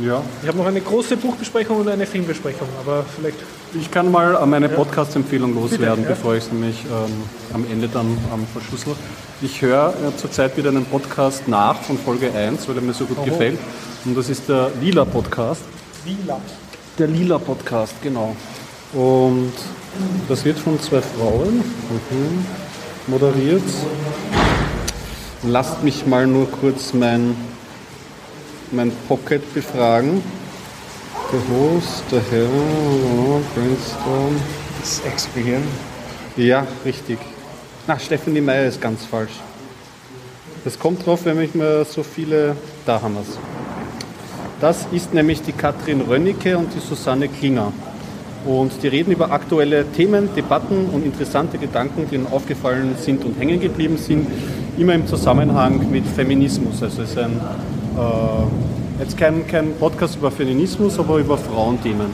Ja. Ich habe noch eine große Buchbesprechung und eine Filmbesprechung, aber vielleicht. Ich kann mal äh, meine Podcast-Empfehlung loswerden, Bitte, ja. bevor ich es nämlich ähm, am Ende dann ähm, verschlüssel. Ich höre äh, zurzeit wieder einen Podcast nach von Folge 1, weil er mir so gut gefällt. Und das ist der Lila Podcast. Lila. Der Lila Podcast, genau. Und das wird von zwei Frauen mhm, moderiert. Lasst mich mal nur kurz mein, mein Pocket befragen. Der Host, der Herr, oh, Brainstorm. Das Ex-Gehirn. Ja, richtig. Ach, Stephanie Meyer ist ganz falsch. Das kommt drauf, wenn ich mir so viele. Da haben wir es. Das ist nämlich die Katrin Rönnicke und die Susanne Klinger. Und die reden über aktuelle Themen, Debatten und interessante Gedanken, die ihnen aufgefallen sind und hängen geblieben sind, immer im Zusammenhang mit Feminismus. Also es ist ein, äh, jetzt kein, kein Podcast über Feminismus, aber über Frauenthemen.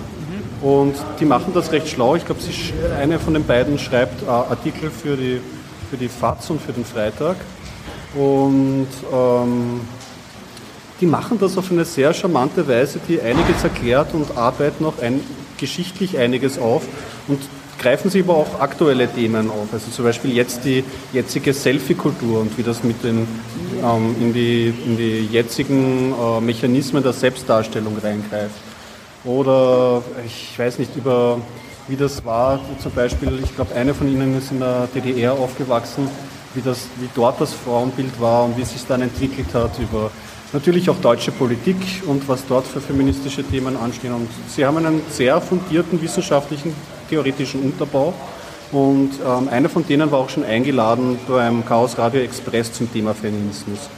Und die machen das recht schlau. Ich glaube, eine von den beiden schreibt äh, Artikel für die, für die FAZ und für den Freitag. Und ähm, die machen das auf eine sehr charmante Weise, die einiges erklärt und arbeiten auch ein, geschichtlich einiges auf und greifen sie aber auch aktuelle Themen auf. Also zum Beispiel jetzt die jetzige Selfie-Kultur und wie das mit den, ähm, in, die, in die jetzigen äh, Mechanismen der Selbstdarstellung reingreift. Oder ich weiß nicht über wie das war, zum Beispiel, ich glaube, eine von Ihnen ist in der DDR aufgewachsen, wie, das, wie dort das Frauenbild war und wie es sich dann entwickelt hat über natürlich auch deutsche Politik und was dort für feministische Themen anstehen. Und Sie haben einen sehr fundierten wissenschaftlichen, theoretischen Unterbau. Und ähm, einer von denen war auch schon eingeladen beim Chaos Radio Express zum Thema Feminismus.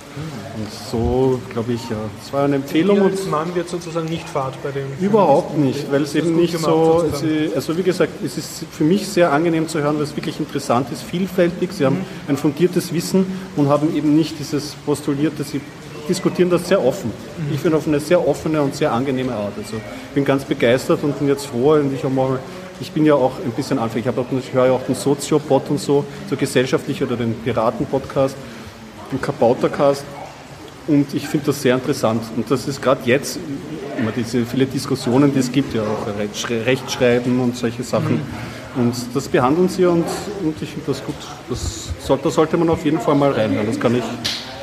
Und so, glaube ich, ja, das war eine Empfehlung. Und als Mann wird sozusagen nicht Fahrt bei dem. Überhaupt nicht, weil es eben nicht gemacht, so, sozusagen. also wie gesagt, es ist für mich sehr angenehm zu hören, weil es wirklich interessant ist, vielfältig. Sie haben ein fundiertes Wissen und haben eben nicht dieses postulierte, sie diskutieren das sehr offen. Ich finde auf eine sehr offene und sehr angenehme Art. Also ich bin ganz begeistert und bin jetzt froh und ich habe mal ich bin ja auch ein bisschen anfällig. Ich, auch, höre ja auch den Soziopod und so, so gesellschaftlich oder den Piraten-Podcast, den Kabautercast. Und ich finde das sehr interessant. Und das ist gerade jetzt, immer diese viele Diskussionen, die es gibt, ja auch Rechtschre- Rechtschreiben und solche Sachen. Und das behandeln sie und, und ich finde das gut. Das soll, da sollte man auf jeden Fall mal reinhören. Das kann ich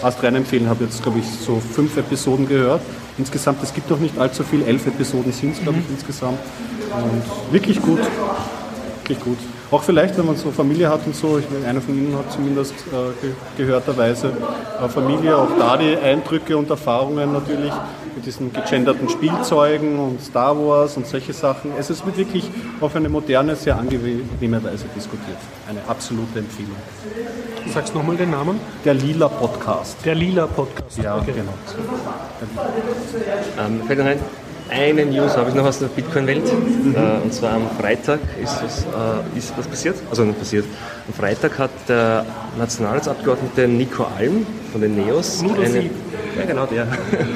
fast rein empfehlen. Ich habe jetzt, glaube ich, so fünf Episoden gehört. Insgesamt, es gibt noch nicht allzu viel, elf Episoden sind es, glaube ich, insgesamt. Und wirklich gut. Wirklich gut. Auch vielleicht, wenn man so Familie hat und so, ich meine, einer von Ihnen hat zumindest äh, ge gehörterweise äh, Familie, auch da die Eindrücke und Erfahrungen natürlich mit diesen gegenderten Spielzeugen und Star Wars und solche Sachen. Es ist wird wirklich auf eine moderne, sehr angenehme Weise diskutiert. Eine absolute Empfehlung. Sagst nochmal den Namen? Der Lila Podcast. Der Lila Podcast. Ja, Okay. genau. Ähm, fällt mir ein, eine News habe ich noch aus der Bitcoin-Welt. Äh, und zwar am Freitag ist was, äh, ist was passiert. Also nicht passiert. Am Freitag hat der Nationalratsabgeordnete Nico Alm von den NEOS eine, ja, genau, der,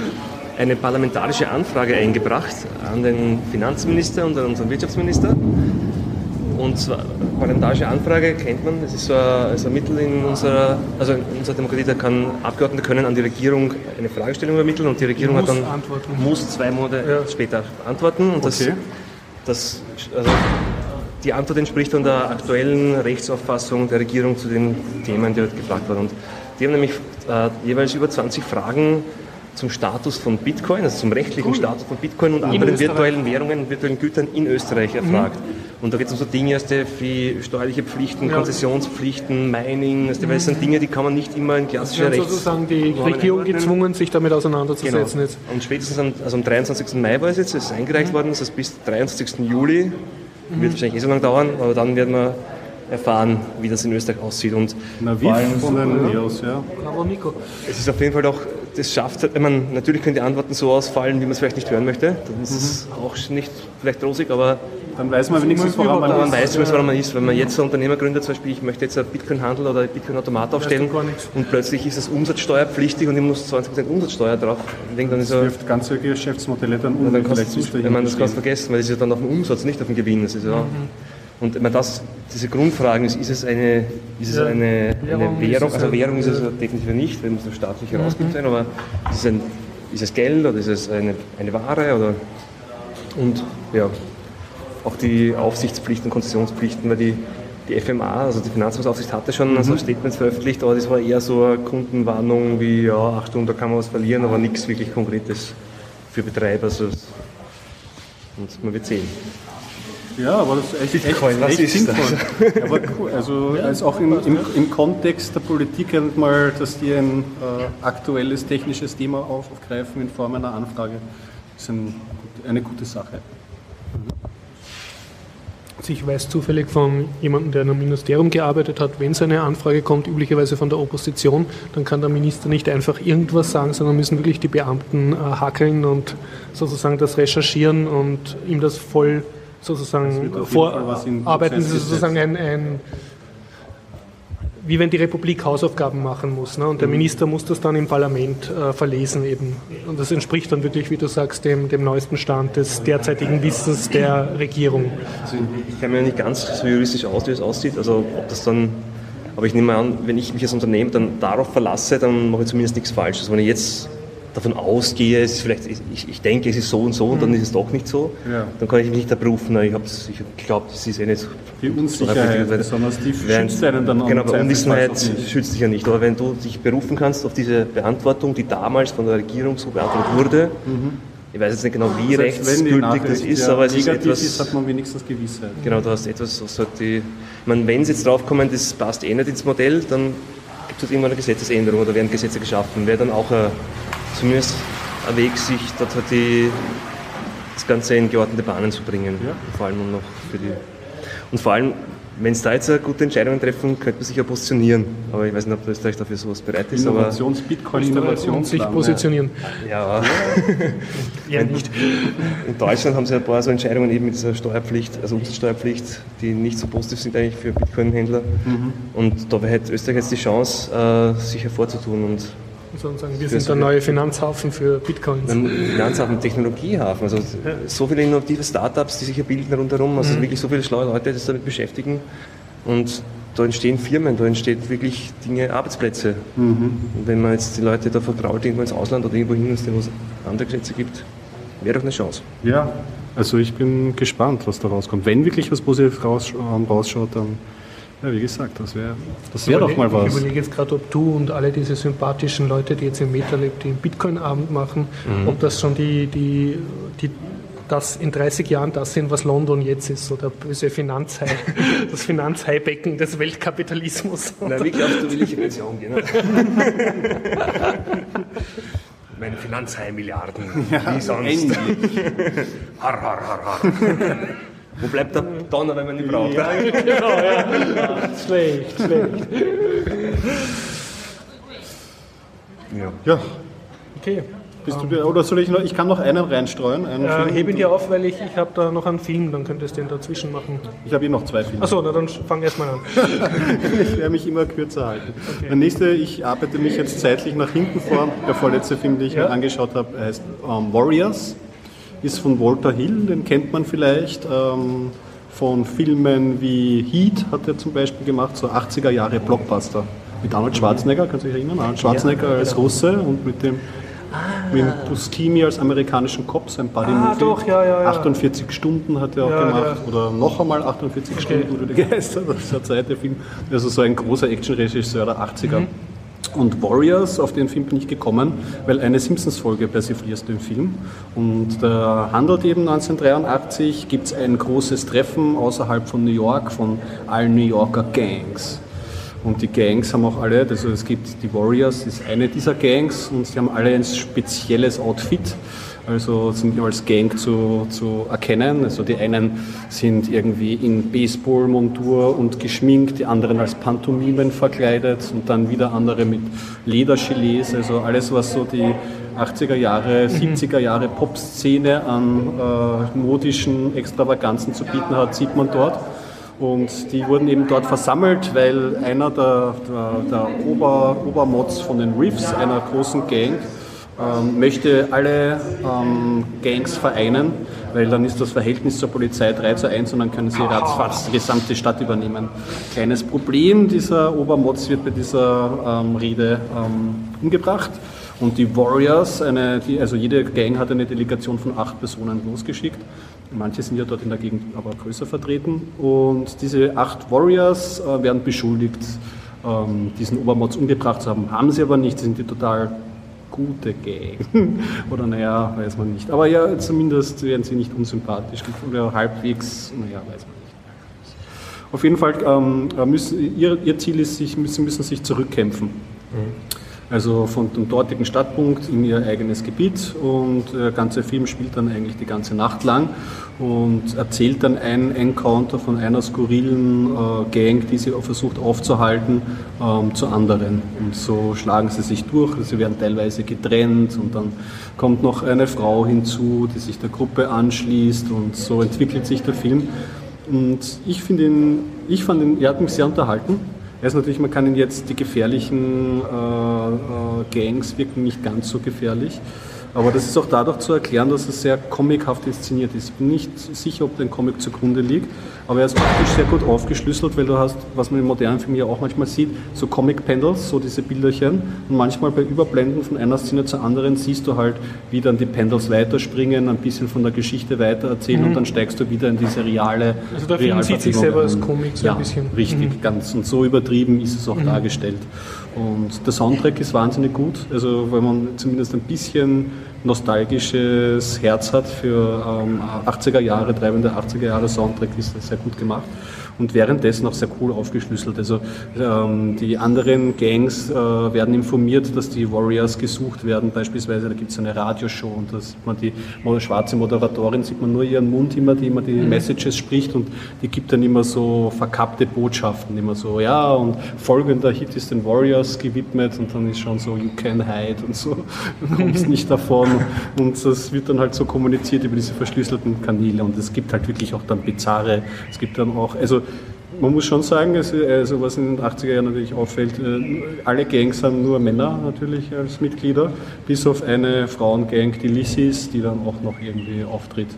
eine parlamentarische Anfrage eingebracht an den Finanzminister und an unseren Wirtschaftsminister. Und zwar, parlamentarische Anfrage kennt man, das ist so ein, so ein Mittel in unserer, also in unserer Demokratie, da kann Abgeordnete können an die Regierung eine Fragestellung übermitteln und die Regierung Muss hat dann antworten. muss zwei Monate Ja. später antworten und das, Okay. das also die Antwort entspricht dann der aktuellen Rechtsauffassung der Regierung zu den Themen, die heute gefragt wurden. Und die haben nämlich äh, jeweils über 20 Fragen zum Status von Bitcoin, also zum rechtlichen Status von Bitcoin und anderen Österreich. virtuellen Währungen und virtuellen Gütern in Österreich erfragt. Und da geht es um so Dinge als die, wie steuerliche Pflichten, Ja. Konzessionspflichten, Mining, also, weil das sind Dinge, die kann man nicht immer in klassischer haben Rechts... sozusagen die Normen Regierung einordnen. gezwungen, sich damit auseinanderzusetzen jetzt. Und spätestens am, also am 23. Mai war es jetzt, es ist eingereicht worden, das heißt bis 23. Juli, wird wahrscheinlich eh so lange dauern, aber dann werden wir erfahren, wie das in Österreich aussieht. Und Na, wie vor allem, von den Neos, ja. Nico. es ist auf jeden Fall doch, das schafft, wenn man, natürlich können die Antworten so ausfallen, wie man es vielleicht nicht hören möchte, dann ist es auch nicht vielleicht rosig, aber Dann weiß man wenigstens, woran man man ist. weiß zumindest, woran man ist. Wenn man jetzt ein Unternehmer gründet, zum Beispiel, ich möchte jetzt einen Bitcoin-Handel oder einen Bitcoin-Automat aufstellen und plötzlich ist es umsatzsteuerpflichtig und ich muss 20% Umsatzsteuer drauf. Denke, dann ist er, wirft ganze Geschäftsmodelle dann um. dann ist da wenn man das du vergessen, weil das ist ja dann auf dem Umsatz, nicht auf dem Gewinn. Das ist ja, Und wenn man das, diese Grundfragen ist, ist es eine, ist es eine, Währung eine ist Währung, es also Währung ist es definitiv nicht, wenn es so staatlich herausgibt sein, aber ist es, ein, ist es Geld oder ist es eine, eine Ware oder und ja, auch die Aufsichtspflichten, Konzessionspflichten, weil die, die FMA, also die Finanzmarktaufsicht hatte schon so Statements veröffentlicht, aber das war eher so eine Kundenwarnung wie, ja, Achtung, da kann man was verlieren, aber nichts wirklich Konkretes für Betreiber. Also, und man wird sehen. Ja, aber das ist echt, echt, Bitcoin, echt ist sinnvoll. Aber cool. Also als auch im, im, im Kontext der Politik mal, dass die ein äh, aktuelles technisches Thema aufgreifen in Form einer Anfrage, ist ein, eine gute Sache. Also ich weiß zufällig von jemandem, der in einem Ministerium gearbeitet hat, wenn so eine Anfrage kommt, üblicherweise von der Opposition, dann kann der Minister nicht einfach irgendwas sagen, sondern müssen wirklich die Beamten äh, hackeln und sozusagen das recherchieren und ihm das voll sozusagen vorarbeiten. Das ist sozusagen ein, ein wie wenn die Republik Hausaufgaben machen muss. Ne? Und der Minister muss das dann im Parlament äh, verlesen eben. Und das entspricht dann wirklich, wie du sagst, dem, dem neuesten Stand des derzeitigen Wissens der Regierung. Also ich kenne mir nicht ganz so juristisch aus, wie es aussieht. Also ob das dann, aber ich nehme an, wenn ich mich als Unternehmen dann darauf verlasse, dann mache ich zumindest nichts falsch. Also wenn ich jetzt davon ausgehe, es ist vielleicht, ich, ich denke, es ist so und so und dann ist es doch nicht so, Ja. dann kann ich mich nicht erberufen. Na, Ich ich glaube, es ist eh nicht so. Die Unsicherheit, weil- besonders die während- schützt einen dann Genau, aber Unwissenheit schützt dich ja nicht. Aber wenn du dich berufen kannst auf diese Beantwortung, die damals von der Regierung so beantwortet wurde, ich weiß jetzt nicht genau, wie Mhm. Selbst wenn rechtsgültig das ist, ja aber es ist etwas... ist, hat man wenigstens Gewissheit. Genau, du hast etwas, was halt die. Ich meine, wenn sie jetzt draufkommen, das passt eh nicht ins Modell, dann gibt es halt irgendwann eine Gesetzesänderung oder werden Gesetze geschaffen. Wäre dann auch ein, zumindest ein Weg, sich dort halt die, das Ganze in geordnete Bahnen zu bringen. Ja. Vor allem noch für die. Und vor allem, wenn es da jetzt eine gute Entscheidungen treffen, könnte man sich ja positionieren. Aber ich weiß nicht, ob Österreich dafür sowas bereit ist. Innovations Bitcoin Und sich positionieren. Ja, Ja, nicht. in Deutschland haben sie ein paar so Entscheidungen eben mit dieser Steuerpflicht, also Umsatzsteuerpflicht, die nicht so positiv sind eigentlich für Bitcoin-Händler. Und da hätte Österreich jetzt die Chance, äh, sich hervorzutun und Sozusagen, wir sind der neue Finanzhafen für Bitcoins. Finanzhafen, Technologiehafen. Also so viele innovative Startups, die sich hier bilden rundherum, also wirklich so viele schlaue Leute, die sich damit beschäftigen. Und da entstehen Firmen, da entstehen wirklich Dinge, Arbeitsplätze. Und wenn man jetzt die Leute da vertraut, irgendwo ins Ausland oder irgendwo hin, wo es andere Gesetze gibt, wäre doch eine Chance. Ja, also ich bin gespannt, was da rauskommt. Wenn wirklich was Positives raus, ähm, rausschaut, dann, ja, wie gesagt, das wäre das wär doch mal Ich was. überlege jetzt gerade, ob du und alle diese sympathischen Leute, die jetzt im MetaLab den Bitcoin-Abend machen, Mhm. ob das schon die, die, die das in 30 Jahren das sind, was London jetzt ist, so der böse Finanzhai, das Finanzhaibecken des Weltkapitalismus. Na, wie glaubst du, will ich in Pension gehen? Meine Finanzheim-Milliarden, wie sonst. har, har, har, har. Wo bleibt der Donner, wenn man ihn braucht? genau, ja. schlecht, schlecht. Ja. Ja, Okay. bist du, oder soll ich noch, ich kann noch einen reinstreuen. Einen Äh, hebe ihn dir auf, weil ich, ich habe da noch einen Film, dann könntest du den dazwischen machen. Ich habe eh noch zwei Filme. Achso, na dann fang erst mal an. Ich werde mich immer kürzer halten. Der nächste, ich arbeite mich jetzt zeitlich nach hinten vor. Der vorletzte Film, den ich Ja. mir angeschaut habe, heißt ähm, Warriors. Ist von Walter Hill, den kennt man vielleicht. Ähm, von Filmen wie Heat hat er zum Beispiel gemacht, so 80er Jahre Blockbuster. Mit Arnold Schwarzenegger, kannst du dich erinnern? Arnold Schwarzenegger als Russe und mit dem mit Bustimi als amerikanischen Cop, sein Buddy-Movie. Ah, doch, ja, ja, ja. 48 Stunden hat er auch Ja, gemacht. Oder noch einmal 48 Stunden wurde der gegeistert. Das ist der zweite Film. Also so ein großer Actionregisseur der 80er. Mhm. Und Warriors, auf den Film bin ich gekommen, weil eine Simpsons-Folge persifliert den Film. Und da handelt eben 1983, gibt es ein großes Treffen außerhalb von New York von allen New Yorker Gangs. Und die Gangs haben auch alle, also es gibt die Warriors, ist eine dieser Gangs und sie haben alle ein spezielles Outfit. Also sind als Gang zu, zu erkennen. Also die einen sind irgendwie in Baseballmontur und geschminkt, die anderen als Pantomimen verkleidet und dann wieder andere mit Ledergilets. Also alles, was so die 80er Jahre, 70er Jahre Popszene an äh, modischen Extravaganzen zu bieten hat, sieht man dort. Und die wurden eben dort versammelt, weil einer der, der, der Ober, Obermods von den Riffs, einer großen Gang, ähm, möchte alle ähm, Gangs vereinen, weil dann ist das Verhältnis zur Polizei 3 zu 1 und dann können sie ratzfatz die gesamte Stadt übernehmen. Kleines Problem, dieser Obermods wird bei dieser ähm, Rede ähm, umgebracht. Und die Warriors, eine, die, also jede Gang hat eine Delegation von acht Personen losgeschickt. Manche sind ja dort in der Gegend aber größer vertreten. Und diese acht Warriors äh, werden beschuldigt, ähm, diesen Obermods umgebracht zu haben. Haben sie aber nicht, sind die total gute Gang. oder naja, weiß man nicht. Aber ja, zumindest werden sie nicht unsympathisch oder halbwegs, naja, weiß man nicht. Auf jeden Fall ähm, müssen, ihr, ihr Ziel ist, sich, sie müssen sich zurückkämpfen. Also von dem dortigen Stadtpunkt in ihr eigenes Gebiet und der ganze Film spielt dann eigentlich die ganze Nacht lang und erzählt dann ein Encounter von einer skurrilen äh, Gang, die sie versucht aufzuhalten, ähm, zur anderen. Und so schlagen sie sich durch, sie werden teilweise getrennt und dann kommt noch eine Frau hinzu, die sich der Gruppe anschließt und so entwickelt sich der Film. Und ich ihn, ich fand ihn, er hat mich sehr unterhalten. Er ist natürlich, man kann ihn jetzt, die gefährlichen äh, äh, Gangs wirken nicht ganz so gefährlich. Aber das ist auch dadurch zu erklären, dass es sehr comichaft inszeniert ist. Ich bin nicht sicher, ob der Comic zugrunde liegt, aber er ist optisch sehr gut aufgeschlüsselt, weil du hast, was man in modernen Filmen ja auch manchmal sieht, so Comic-Pendels, so diese Bilderchen. Und manchmal bei Überblenden von einer Szene zur anderen siehst du halt, wie dann die Pendels weiterspringen, ein bisschen von der Geschichte weiter erzählen und dann steigst du wieder in diese reale Mhm. Also der Film sieht sich selber als. Comic so ja, ein bisschen. Mhm. Richtig, ganz. Und so übertrieben ist es auch dargestellt. Und der Soundtrack ist wahnsinnig gut. Also wenn man zumindest ein bisschen nostalgisches Herz hat für ähm, 80er Jahre, treibende 80er Jahre Soundtrack, ist das sehr gut gemacht. Und währenddessen auch sehr cool aufgeschlüsselt. Also ähm, die anderen Gangs äh, werden informiert, dass die Warriors gesucht werden. Beispielsweise, da gibt es eine Radioshow und da sieht man die schwarze Moderatorin, sieht man nur ihren Mund immer, die immer die mhm. Messages spricht und die gibt dann immer so verkappte Botschaften, immer so, ja, und folgender Hit ist den Warriors gewidmet und dann ist schon so, you can hide und so, du kommst nicht davon und das wird dann halt so kommuniziert über diese verschlüsselten Kanäle und es gibt halt wirklich auch dann bizarre, es gibt dann auch, also man muss schon sagen, also was in den 80er Jahren natürlich auffällt, äh, alle Gangs haben nur Männer natürlich als Mitglieder, bis auf eine Frauengang, die Lissys, die dann auch noch irgendwie auftritt.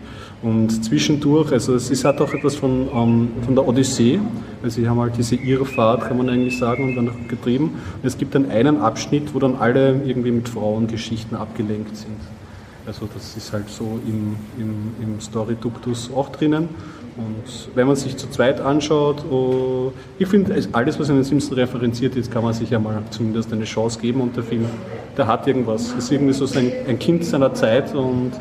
Und zwischendurch, also es hat auch etwas von, ähm, von der Odyssee, weil sie haben halt diese Irrfahrt, kann man eigentlich sagen, und dann getrieben. Und es gibt dann einen Abschnitt, wo dann alle irgendwie mit Frauengeschichten abgelenkt sind. Also das ist halt so im, im, im Story-Duktus auch drinnen. Und wenn man sich zu zweit anschaut, oh, ich finde, alles, was in den Simpsons referenziert ist, kann man sich ja mal zumindest eine Chance geben und der Film, der hat irgendwas. Ist irgendwie so ein, ein Kind seiner Zeit und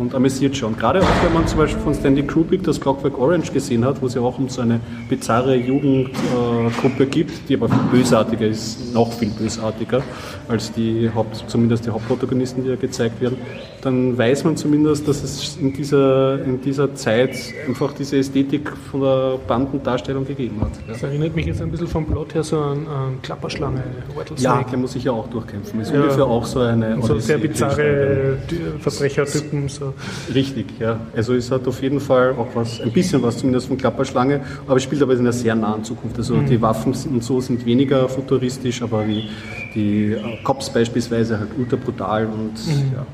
und amüsiert schon. Gerade auch, wenn man zum Beispiel von Stanley Kubrick das Clockwork Orange gesehen hat, wo es ja auch um so eine bizarre Jugendgruppe äh, gibt, die aber viel bösartiger ist, noch viel bösartiger als die Haupt, zumindest die Hauptprotagonisten, die ja gezeigt werden, dann weiß man zumindest, dass es in dieser, in dieser Zeit einfach diese Ästhetik von der Bandendarstellung gegeben hat. Ja. Das erinnert mich jetzt ein bisschen vom Plot her so an, an Klapperschlange, Ja, der muss sich ja auch durchkämpfen. Ist ja. ungefähr auch so eine... So sehr bizarre Verbrechertypen. So. Richtig, ja. Also es hat auf jeden Fall auch was, ein bisschen was zumindest von Klapperschlange, aber es spielt aber in einer sehr nahen Zukunft. Also mhm. die Waffen und so sind weniger futuristisch, aber wie die Cops beispielsweise halt ultra brutal und mhm. ja.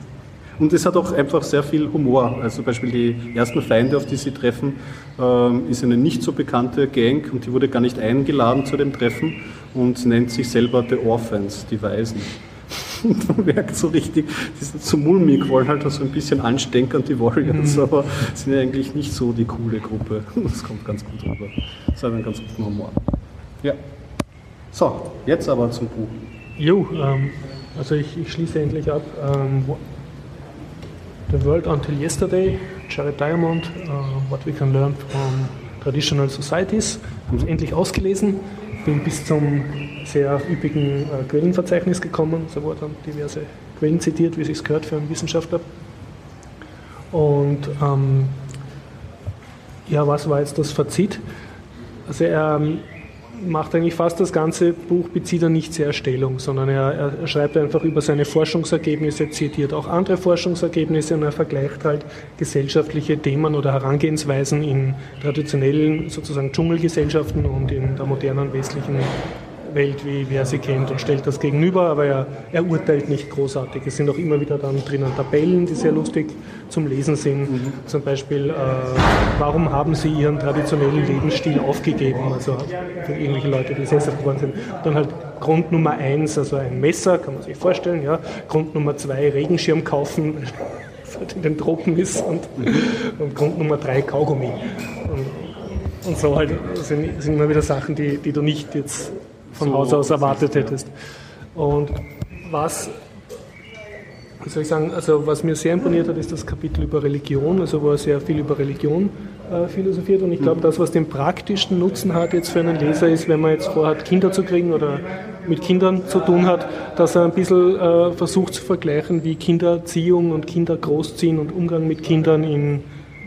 Und es hat auch einfach sehr viel Humor. Also zum Beispiel die ersten Feinde, auf die sie treffen, ähm, ist eine nicht so bekannte Gang und die wurde gar nicht eingeladen zu dem Treffen und nennt sich selber The Orphans, die Weisen. Man merkt so richtig, die sind so mulmig, wollen halt so ein bisschen anstecken die Warriors, mhm. aber sind ja eigentlich nicht so die coole Gruppe. Das kommt ganz gut rüber. Das hat einen ganz guten Humor. Ja. So, jetzt aber zum Buch. Jo, ähm, also ich, ich, schließe endlich ab. Ähm, The World Until Yesterday, Jared Diamond, uh, What We Can Learn from Traditional Societies. Ich endlich ausgelesen, bin bis zum sehr üppigen äh, Quellenverzeichnis gekommen. So wurden diverse Quellen zitiert, wie es gehört für einen Wissenschaftler. Und ähm, ja, was war jetzt das Fazit? Also ähm, macht eigentlich fast das ganze Buch, bezieht er nicht sehr Stellung, sondern er, er, schreibt einfach über seine Forschungsergebnisse, zitiert auch andere Forschungsergebnisse und er vergleicht halt gesellschaftliche Themen oder Herangehensweisen in traditionellen sozusagen Dschungelgesellschaften und in der modernen westlichen Welt, wie wer sie kennt, und stellt das gegenüber, aber er, er urteilt nicht großartig. Es sind auch immer wieder dann drinnen Tabellen, die sehr lustig zum Lesen sind. Mhm. Zum Beispiel, äh, warum haben sie ihren traditionellen Lebensstil aufgegeben? Also für irgendwelche Leute, die sesshaft geworden sind. Dann halt Grund Nummer eins, also ein Messer, kann man sich vorstellen. Ja. Grund Nummer zwei, Regenschirm kaufen, in den Tropen ist. Und, mhm. und Grund Nummer drei, Kaugummi. Und, und so halt sind, sind immer wieder Sachen, die, die du nicht jetzt von Haus aus erwartet hättest. Und was, wie soll ich sagen, also was mir sehr imponiert hat, ist das Kapitel über Religion, also wo er sehr viel über Religion äh, philosophiert. Und ich glaube, das, was den praktischen Nutzen hat jetzt für einen Leser, ist, wenn man jetzt vorhat, Kinder zu kriegen oder mit Kindern zu tun hat, dass er ein bisschen äh, versucht zu vergleichen, wie Kindererziehung und Kindergroßziehen und Umgang mit Kindern in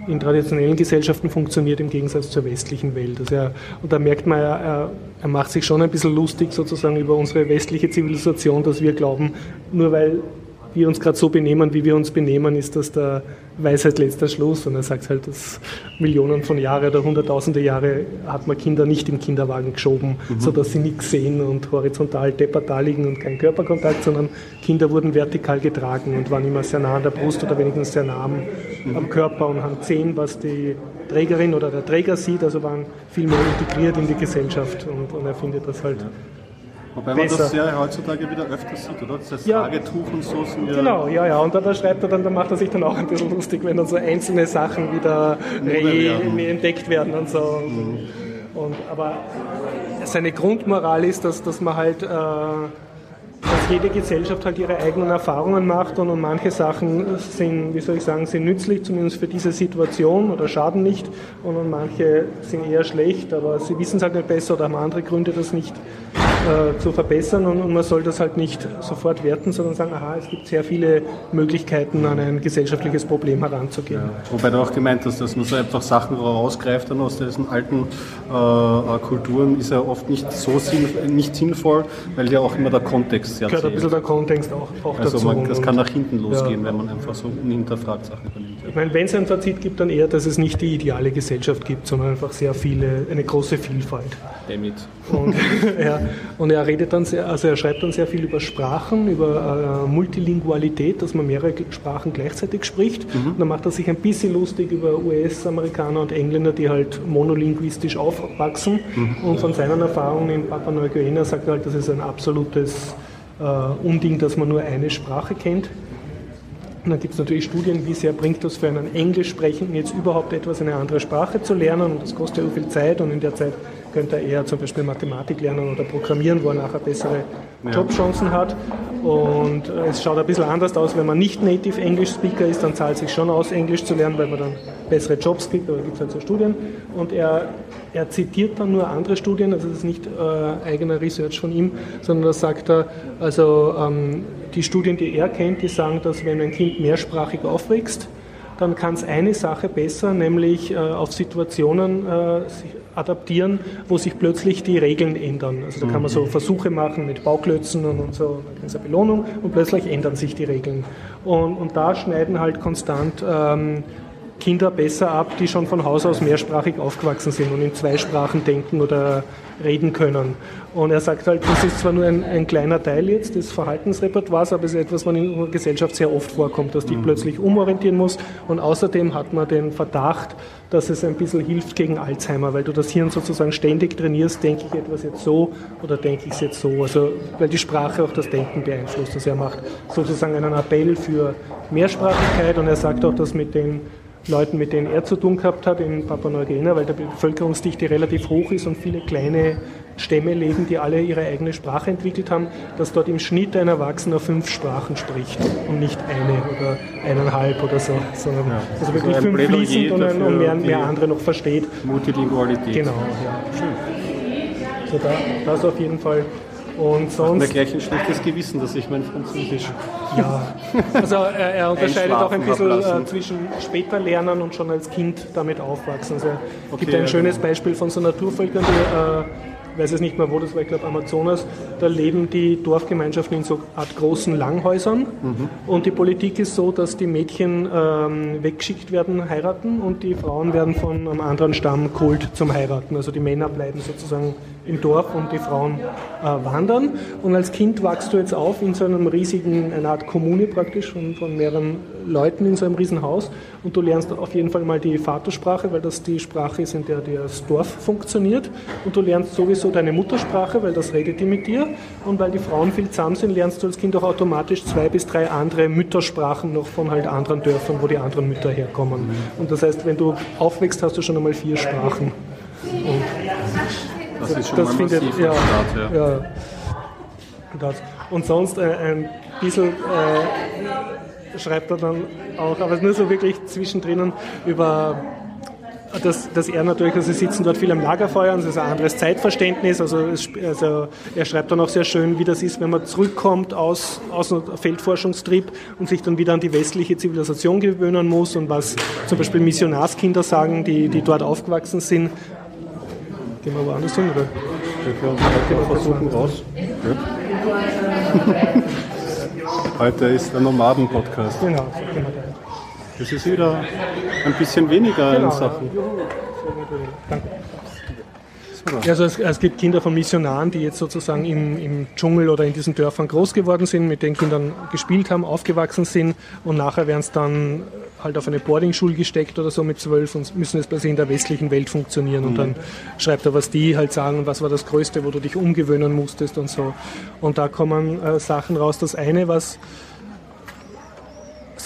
in traditionellen Gesellschaften funktioniert im Gegensatz zur westlichen Welt. Also er, und da merkt man, er, er macht sich schon ein bisschen lustig sozusagen über unsere westliche Zivilisation, dass wir glauben, nur weil wir uns gerade so benehmen, wie wir uns benehmen, ist das der Weisheit letzter Schluss. Und er sagt halt, dass Millionen von Jahren oder hunderttausende Jahre hat man Kinder nicht im Kinderwagen geschoben, mhm. sodass sie nichts sehen und horizontal deppert da liegen und kein Körperkontakt, sondern Kinder wurden vertikal getragen und waren immer sehr nah an der Brust oder wenigstens sehr nah am, mhm. am Körper und haben gesehen, was die Trägerin oder der Träger sieht, also waren viel mehr integriert in die Gesellschaft und, und er findet das halt. Ja Wobei man das ja heutzutage wieder öfter sieht, oder? Das heißt, ja. Tragetuch und so sind ja. Genau, ja, ja. Und da, da schreibt er dann, da macht er sich dann auch ein bisschen lustig, wenn dann so einzelne Sachen wieder entdeckt werden und so. Mhm. Und, aber seine Grundmoral ist, dass, dass man halt. Äh, jede Gesellschaft halt ihre eigenen Erfahrungen macht und, und manche Sachen sind, wie soll ich sagen, sind nützlich, zumindest für diese Situation oder schaden nicht und, und manche sind eher schlecht, aber sie wissen es halt nicht besser oder haben andere Gründe, das nicht äh, zu verbessern und, und, man soll das halt nicht sofort werten, sondern sagen, aha, es gibt sehr viele Möglichkeiten, an ein gesellschaftliches Problem heranzugehen. Ja, wobei du auch gemeint hast, dass man so einfach Sachen rausgreift dann aus diesen alten äh, Kulturen ist ja oft nicht so sinn, nicht sinnvoll, weil ja auch immer der Kontext sehr Gehört ein bisschen der Kontext auch, auch also dazu. Man, das kann nach hinten losgehen, ja. wenn man einfach so unhinterfragt Sachen übernimmt. Ich meine, wenn es ein Fazit gibt, dann eher, dass es nicht die ideale Gesellschaft gibt, sondern einfach sehr viele, eine große Vielfalt. Damit. Und, ja, und er redet dann sehr, also er schreibt dann sehr viel über Sprachen, über äh, Multilingualität, dass man mehrere Sprachen gleichzeitig spricht. Mhm. Und dann macht er sich ein bisschen lustig über US-Amerikaner und Engländer, die halt monolinguistisch aufwachsen. Mhm. Und von seinen Erfahrungen in Papua Neuguinea sagt er halt, das ist ein absolutes Unding, dass man nur eine Sprache kennt. Und dann gibt es natürlich Studien, wie sehr bringt das für einen Englischsprechenden jetzt überhaupt etwas, eine andere Sprache zu lernen. Und das kostet ja viel Zeit und in der Zeit könnte er eher zum Beispiel Mathematik lernen oder Programmieren, wo er nachher bessere Jobchancen hat. Und äh, es schaut ein bisschen anders aus, wenn man nicht Native English Speaker ist, dann zahlt es sich schon aus, Englisch zu lernen, weil man dann bessere Jobs kriegt, aber gibt es halt so Studien. Und er, er zitiert dann nur andere Studien, also das ist nicht äh, eigener Research von ihm, sondern da sagt er, also ähm, die Studien, die er kennt, die sagen, dass wenn ein Kind mehrsprachig aufwächst, dann kann es eine Sache besser, nämlich äh, auf Situationen äh, adaptieren, wo sich plötzlich die Regeln ändern. Also da kann man so mhm. Versuche machen mit Bauklötzen und, und so, eine Belohnung und plötzlich ändern sich die Regeln. Und, und da schneiden halt konstant ähm, Kinder besser ab, die schon von Haus aus mehrsprachig aufgewachsen sind und in zwei Sprachen denken oder reden können. Und er sagt halt, das ist zwar nur ein, ein kleiner Teil jetzt des Verhaltensrepertoires, aber es ist etwas, was in unserer Gesellschaft sehr oft vorkommt, dass die mhm. plötzlich umorientieren muss. Und außerdem hat man den Verdacht, dass es ein bisschen hilft gegen Alzheimer, weil du das Hirn sozusagen ständig trainierst, denke ich etwas jetzt so oder denke ich es jetzt so. Also weil die Sprache auch das Denken beeinflusst. Also er macht sozusagen einen Appell für Mehrsprachigkeit und er sagt auch, dass mit den Leuten, mit denen er zu tun gehabt hat in Papua-Neuguinea, weil die Bevölkerungsdichte relativ hoch ist und viele kleine Stämme leben, die alle ihre eigene Sprache entwickelt haben, dass dort im Schnitt ein Erwachsener fünf Sprachen spricht und nicht eine oder eineinhalb oder so, sondern ja. also wirklich also fünf fließend und, und mehr, mehr andere noch versteht. Multilingualität. Genau, ja. Schön. So da, das auf jeden Fall und sonst. Hat gleich ein schlechtes Gewissen, dass ich mein Französisch. Ja, also er, er unterscheidet auch ein bisschen äh, zwischen später lernen und schon als Kind damit aufwachsen. Also okay, gibt ein schönes genau. Beispiel von so Naturvölkern, die äh, weiß es nicht mehr wo das war, ich glaube Amazonas, da leben die Dorfgemeinschaften in so Art großen Langhäusern mhm. und die Politik ist so, dass die Mädchen ähm, weggeschickt werden, heiraten und die Frauen werden von einem anderen Stamm geholt zum Heiraten. Also die Männer bleiben sozusagen im Dorf und die Frauen äh, wandern. Und als Kind wachst du jetzt auf in so einem riesigen, eine Art Kommune praktisch von, von mehreren Leuten in so einem riesen Haus und du lernst auf jeden Fall mal die Vatersprache, weil das die Sprache ist, in der das Dorf funktioniert und du lernst sowieso deine Muttersprache, weil das redet die mit dir und weil die Frauen viel zusammen sind, lernst du als Kind auch automatisch zwei bis drei andere Müttersprachen noch von halt anderen Dörfern, wo die anderen Mütter herkommen. Und das heißt, wenn du aufwächst, hast du schon einmal vier Sprachen. Und das ist schon das mal findet, ja, Start, ja. ja. Das. Und sonst äh, ein bisschen äh, schreibt er dann auch, aber nur so wirklich zwischendrin über dass, dass er natürlich, also sie sitzen dort viel am Lagerfeuer und es ist ein anderes Zeitverständnis. Also, es, also, er schreibt dann auch sehr schön, wie das ist, wenn man zurückkommt aus, aus einem Feldforschungstrieb und sich dann wieder an die westliche Zivilisation gewöhnen muss und was zum Beispiel Missionarskinder sagen, die, die dort aufgewachsen sind, Gehen wir woanders hin, oder? Wir können uns versuchen raus. Ja. Heute ist der Nomaden-Podcast. Genau, Das ist wieder ein bisschen weniger genau, Sachen. Ja. Danke. Also es, es, gibt Kinder von Missionaren, die jetzt sozusagen im, im, Dschungel oder in diesen Dörfern groß geworden sind, mit den Kindern gespielt haben, aufgewachsen sind und nachher werden es dann halt auf eine Boardingschule gesteckt oder so mit zwölf und müssen jetzt plötzlich in der westlichen Welt funktionieren. Und dann schreibt er, was die halt sagen, was war das Größte, wo du dich umgewöhnen musstest und so. Und da kommen äh, Sachen raus. Das eine, was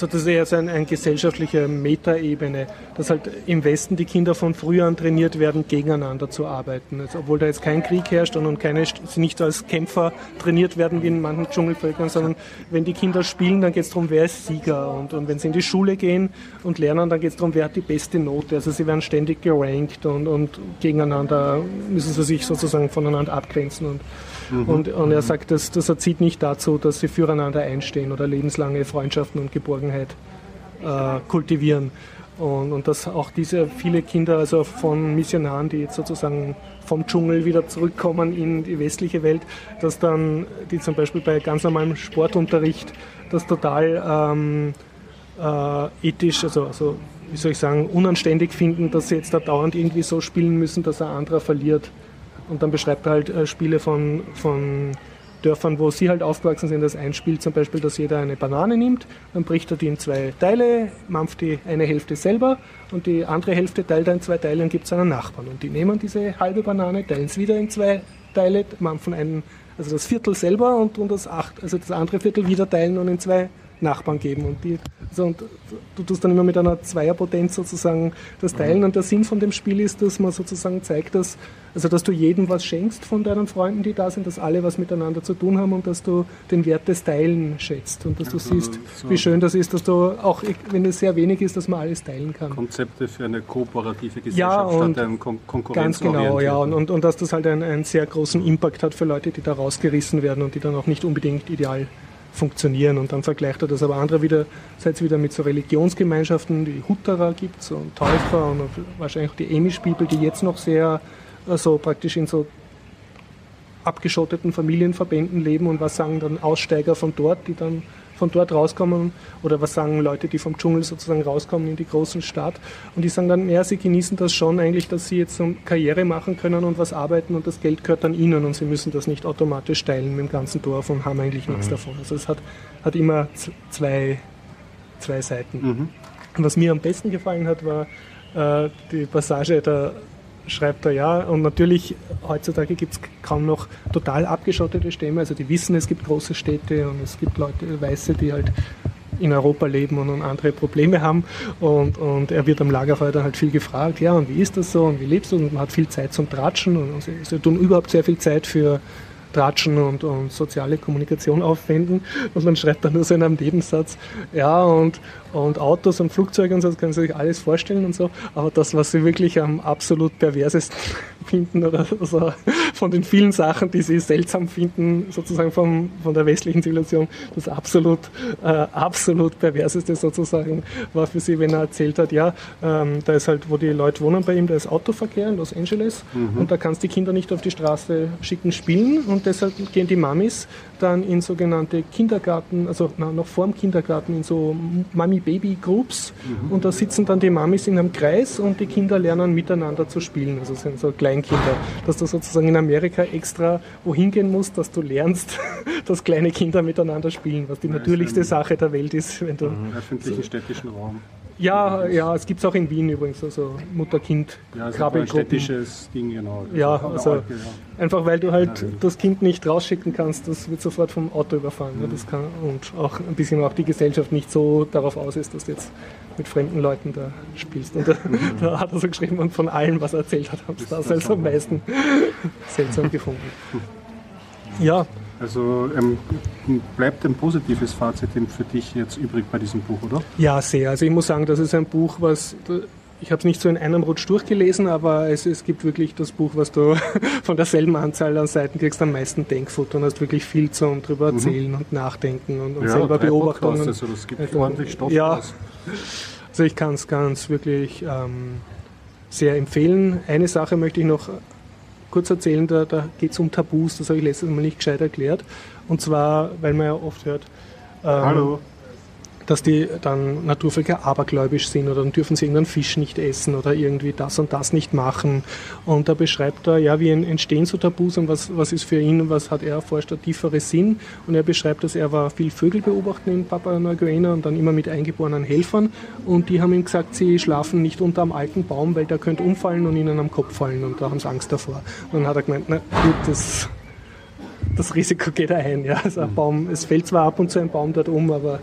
also das ist eher so eine ein gesellschaftliche Metaebene, dass halt im Westen die Kinder von früh an trainiert werden, gegeneinander zu arbeiten. Also obwohl da jetzt kein Krieg herrscht und keine, sie nicht als Kämpfer trainiert werden wie in manchen Dschungelvölkern, sondern wenn die Kinder spielen, dann geht es darum, wer ist Sieger. Und, und wenn sie in die Schule gehen und lernen, dann geht es darum, wer hat die beste Note. Also sie werden ständig gerankt und, und gegeneinander müssen sie sich sozusagen voneinander abgrenzen. Und Mhm. Und, und, er sagt, das, das erzieht nicht dazu, dass sie füreinander einstehen oder lebenslange Freundschaften und Geborgenheit äh, kultivieren. Und, und dass auch diese viele Kinder, also von Missionaren, die jetzt sozusagen vom Dschungel wieder zurückkommen in die westliche Welt, dass dann die zum Beispiel bei ganz normalem Sportunterricht das total ähm, äh, ethisch, also, also wie soll ich sagen, unanständig finden, dass sie jetzt da dauernd irgendwie so spielen müssen, dass ein anderer verliert. Und dann beschreibt er halt äh, Spiele von, von Dörfern, wo sie halt aufgewachsen sind. Das ein Spiel zum Beispiel, dass jeder eine Banane nimmt, dann bricht er die in zwei Teile, mampft die eine Hälfte selber und die andere Hälfte teilt er in zwei Teile und gibt es einen Nachbarn. Und die nehmen diese halbe Banane, teilen es wieder in zwei Teile, mampfen einen, also das Viertel selber und, und das acht, also das andere Viertel wieder teilen und in zwei Nachbarn geben. Und, die, also und du tust dann immer mit einer Zweierpotenz sozusagen das teilen. Mhm. Und der Sinn von dem Spiel ist, dass man sozusagen zeigt, dass, also dass du jedem was schenkst von deinen Freunden, die da sind, dass alle was miteinander zu tun haben und dass du den Wert des Teilen schätzt. Und dass du also, siehst, so wie schön das ist, dass du auch, wenn es sehr wenig ist, dass man alles teilen kann. Konzepte für eine kooperative Gesellschaft ja, statt einem Kon Konkurrenz. Ganz genau, ja. Und, und, und dass das halt einen, einen sehr großen Impact hat für Leute, die da rausgerissen werden und die dann auch nicht unbedingt ideal funktionieren. Und dann vergleicht er das aber andere wieder, mit so Religionsgemeinschaften, die Hutterer gibt es und Täufer und wahrscheinlich auch die Amish-People, die jetzt noch sehr also praktisch in so abgeschotteten Familienverbänden leben und was sagen dann Aussteiger von dort, die dann von dort rauskommen oder was sagen Leute, die vom Dschungel sozusagen rauskommen in die großen Stadt und die sagen dann, ja, sie genießen das schon eigentlich, dass sie jetzt so Karriere machen können und was arbeiten und das Geld gehört dann ihnen und sie müssen das nicht automatisch teilen mit dem ganzen Dorf und haben eigentlich mhm. nichts davon. Also es hat, hat immer zwei, zwei Seiten. Mhm. Was mir am besten gefallen hat, war äh, die Passage der schreibt er ja. Und natürlich, heutzutage gibt es kaum noch total abgeschottete Stämme. Also die wissen, es gibt große Städte und es gibt Leute, Weiße, die halt in Europa leben und, andere Probleme haben. Und, und er wird am Lagerfeuer dann halt viel gefragt, ja, und wie ist das so und wie lebst du? Und man hat viel Zeit zum Tratschen und, und sie tun überhaupt sehr viel Zeit für Tratschen und, und soziale Kommunikation aufwenden. Und dann schreibt er nur so in einem Nebensatz, ja, und, und Autos und Flugzeuge und so, das können Sie sich alles vorstellen und so. Aber das, was Sie wirklich am absolut perversesten finden oder so, von den vielen Sachen, die Sie seltsam finden, sozusagen vom, von der westlichen Zivilisation, das absolut, äh, absolut perverseste sozusagen war für Sie, wenn er erzählt hat, ja, ähm, da ist halt, wo die Leute wohnen bei ihm, da ist Autoverkehr in Los Angeles mhm. und da kannst du die Kinder nicht auf die Straße schicken spielen und deshalb gehen die Mamis dann in sogenannte Kindergarten, also na, noch vor dem Kindergarten, in so Mami-Baby-Groups. Mhm. Und da sitzen dann die Mamis in einem Kreis und die Kinder lernen miteinander zu spielen. Also sind so Kleinkinder. Dass du sozusagen in Amerika extra wohin gehen musst, dass du lernst, dass kleine Kinder miteinander spielen, was die natürlichste Sache der Welt ist. Wenn du mhm. Öffentlichen so, städtischen Raum. Ja, ja, es gibt es auch in Wien übrigens, also Mutter-Kind, ja, also ein städtisches Ding, genau. Ja, also Alpe, ja. einfach weil du halt ja, das Kind nicht rausschicken kannst, das wird sofort vom Auto überfahren. Mhm. Das kann, und auch ein bisschen auch die Gesellschaft nicht so darauf aus ist, dass du jetzt mit fremden Leuten da spielst. Und da, mhm. da hat er so geschrieben, und von allem, was er erzählt hat, habe ich das also am meisten seltsam gefunden. Ja, also ähm, bleibt ein positives Fazit für dich jetzt übrig bei diesem Buch, oder? Ja, sehr. Also ich muss sagen, das ist ein Buch, was ich habe es nicht so in einem Rutsch durchgelesen, aber es, es gibt wirklich das Buch, was du von derselben Anzahl an Seiten kriegst, am meisten Denkfutter und hast wirklich viel zum drüber mhm. erzählen mhm. und nachdenken und, und ja, selber beobachten. Also das gibt ordentlich Stoff. Ja, also ich kann es ganz wirklich ähm, sehr empfehlen. Eine Sache möchte ich noch kurz erzählen, da, da geht es um Tabus, das habe ich letztes Mal nicht gescheit erklärt. Und zwar, weil man ja oft hört, ähm, Hallo dass die dann Naturvölker abergläubisch sind oder dann dürfen sie irgendeinen Fisch nicht essen oder irgendwie das und das nicht machen. Und da beschreibt er, ja, wie entstehen so Tabus und was, was ist für ihn, was hat er erforscht, der tiefere Sinn. Und er beschreibt, dass er war viel Vögel beobachten in Papua Neuguinea und dann immer mit eingeborenen Helfern. Und die haben ihm gesagt, sie schlafen nicht unter einem alten Baum, weil der könnte umfallen und ihnen am Kopf fallen. Und da haben sie Angst davor. Und dann hat er gemeint, na gut, das das Risiko geht ein. Ja. Also ein Baum, es fällt zwar ab und zu ein Baum dort um, aber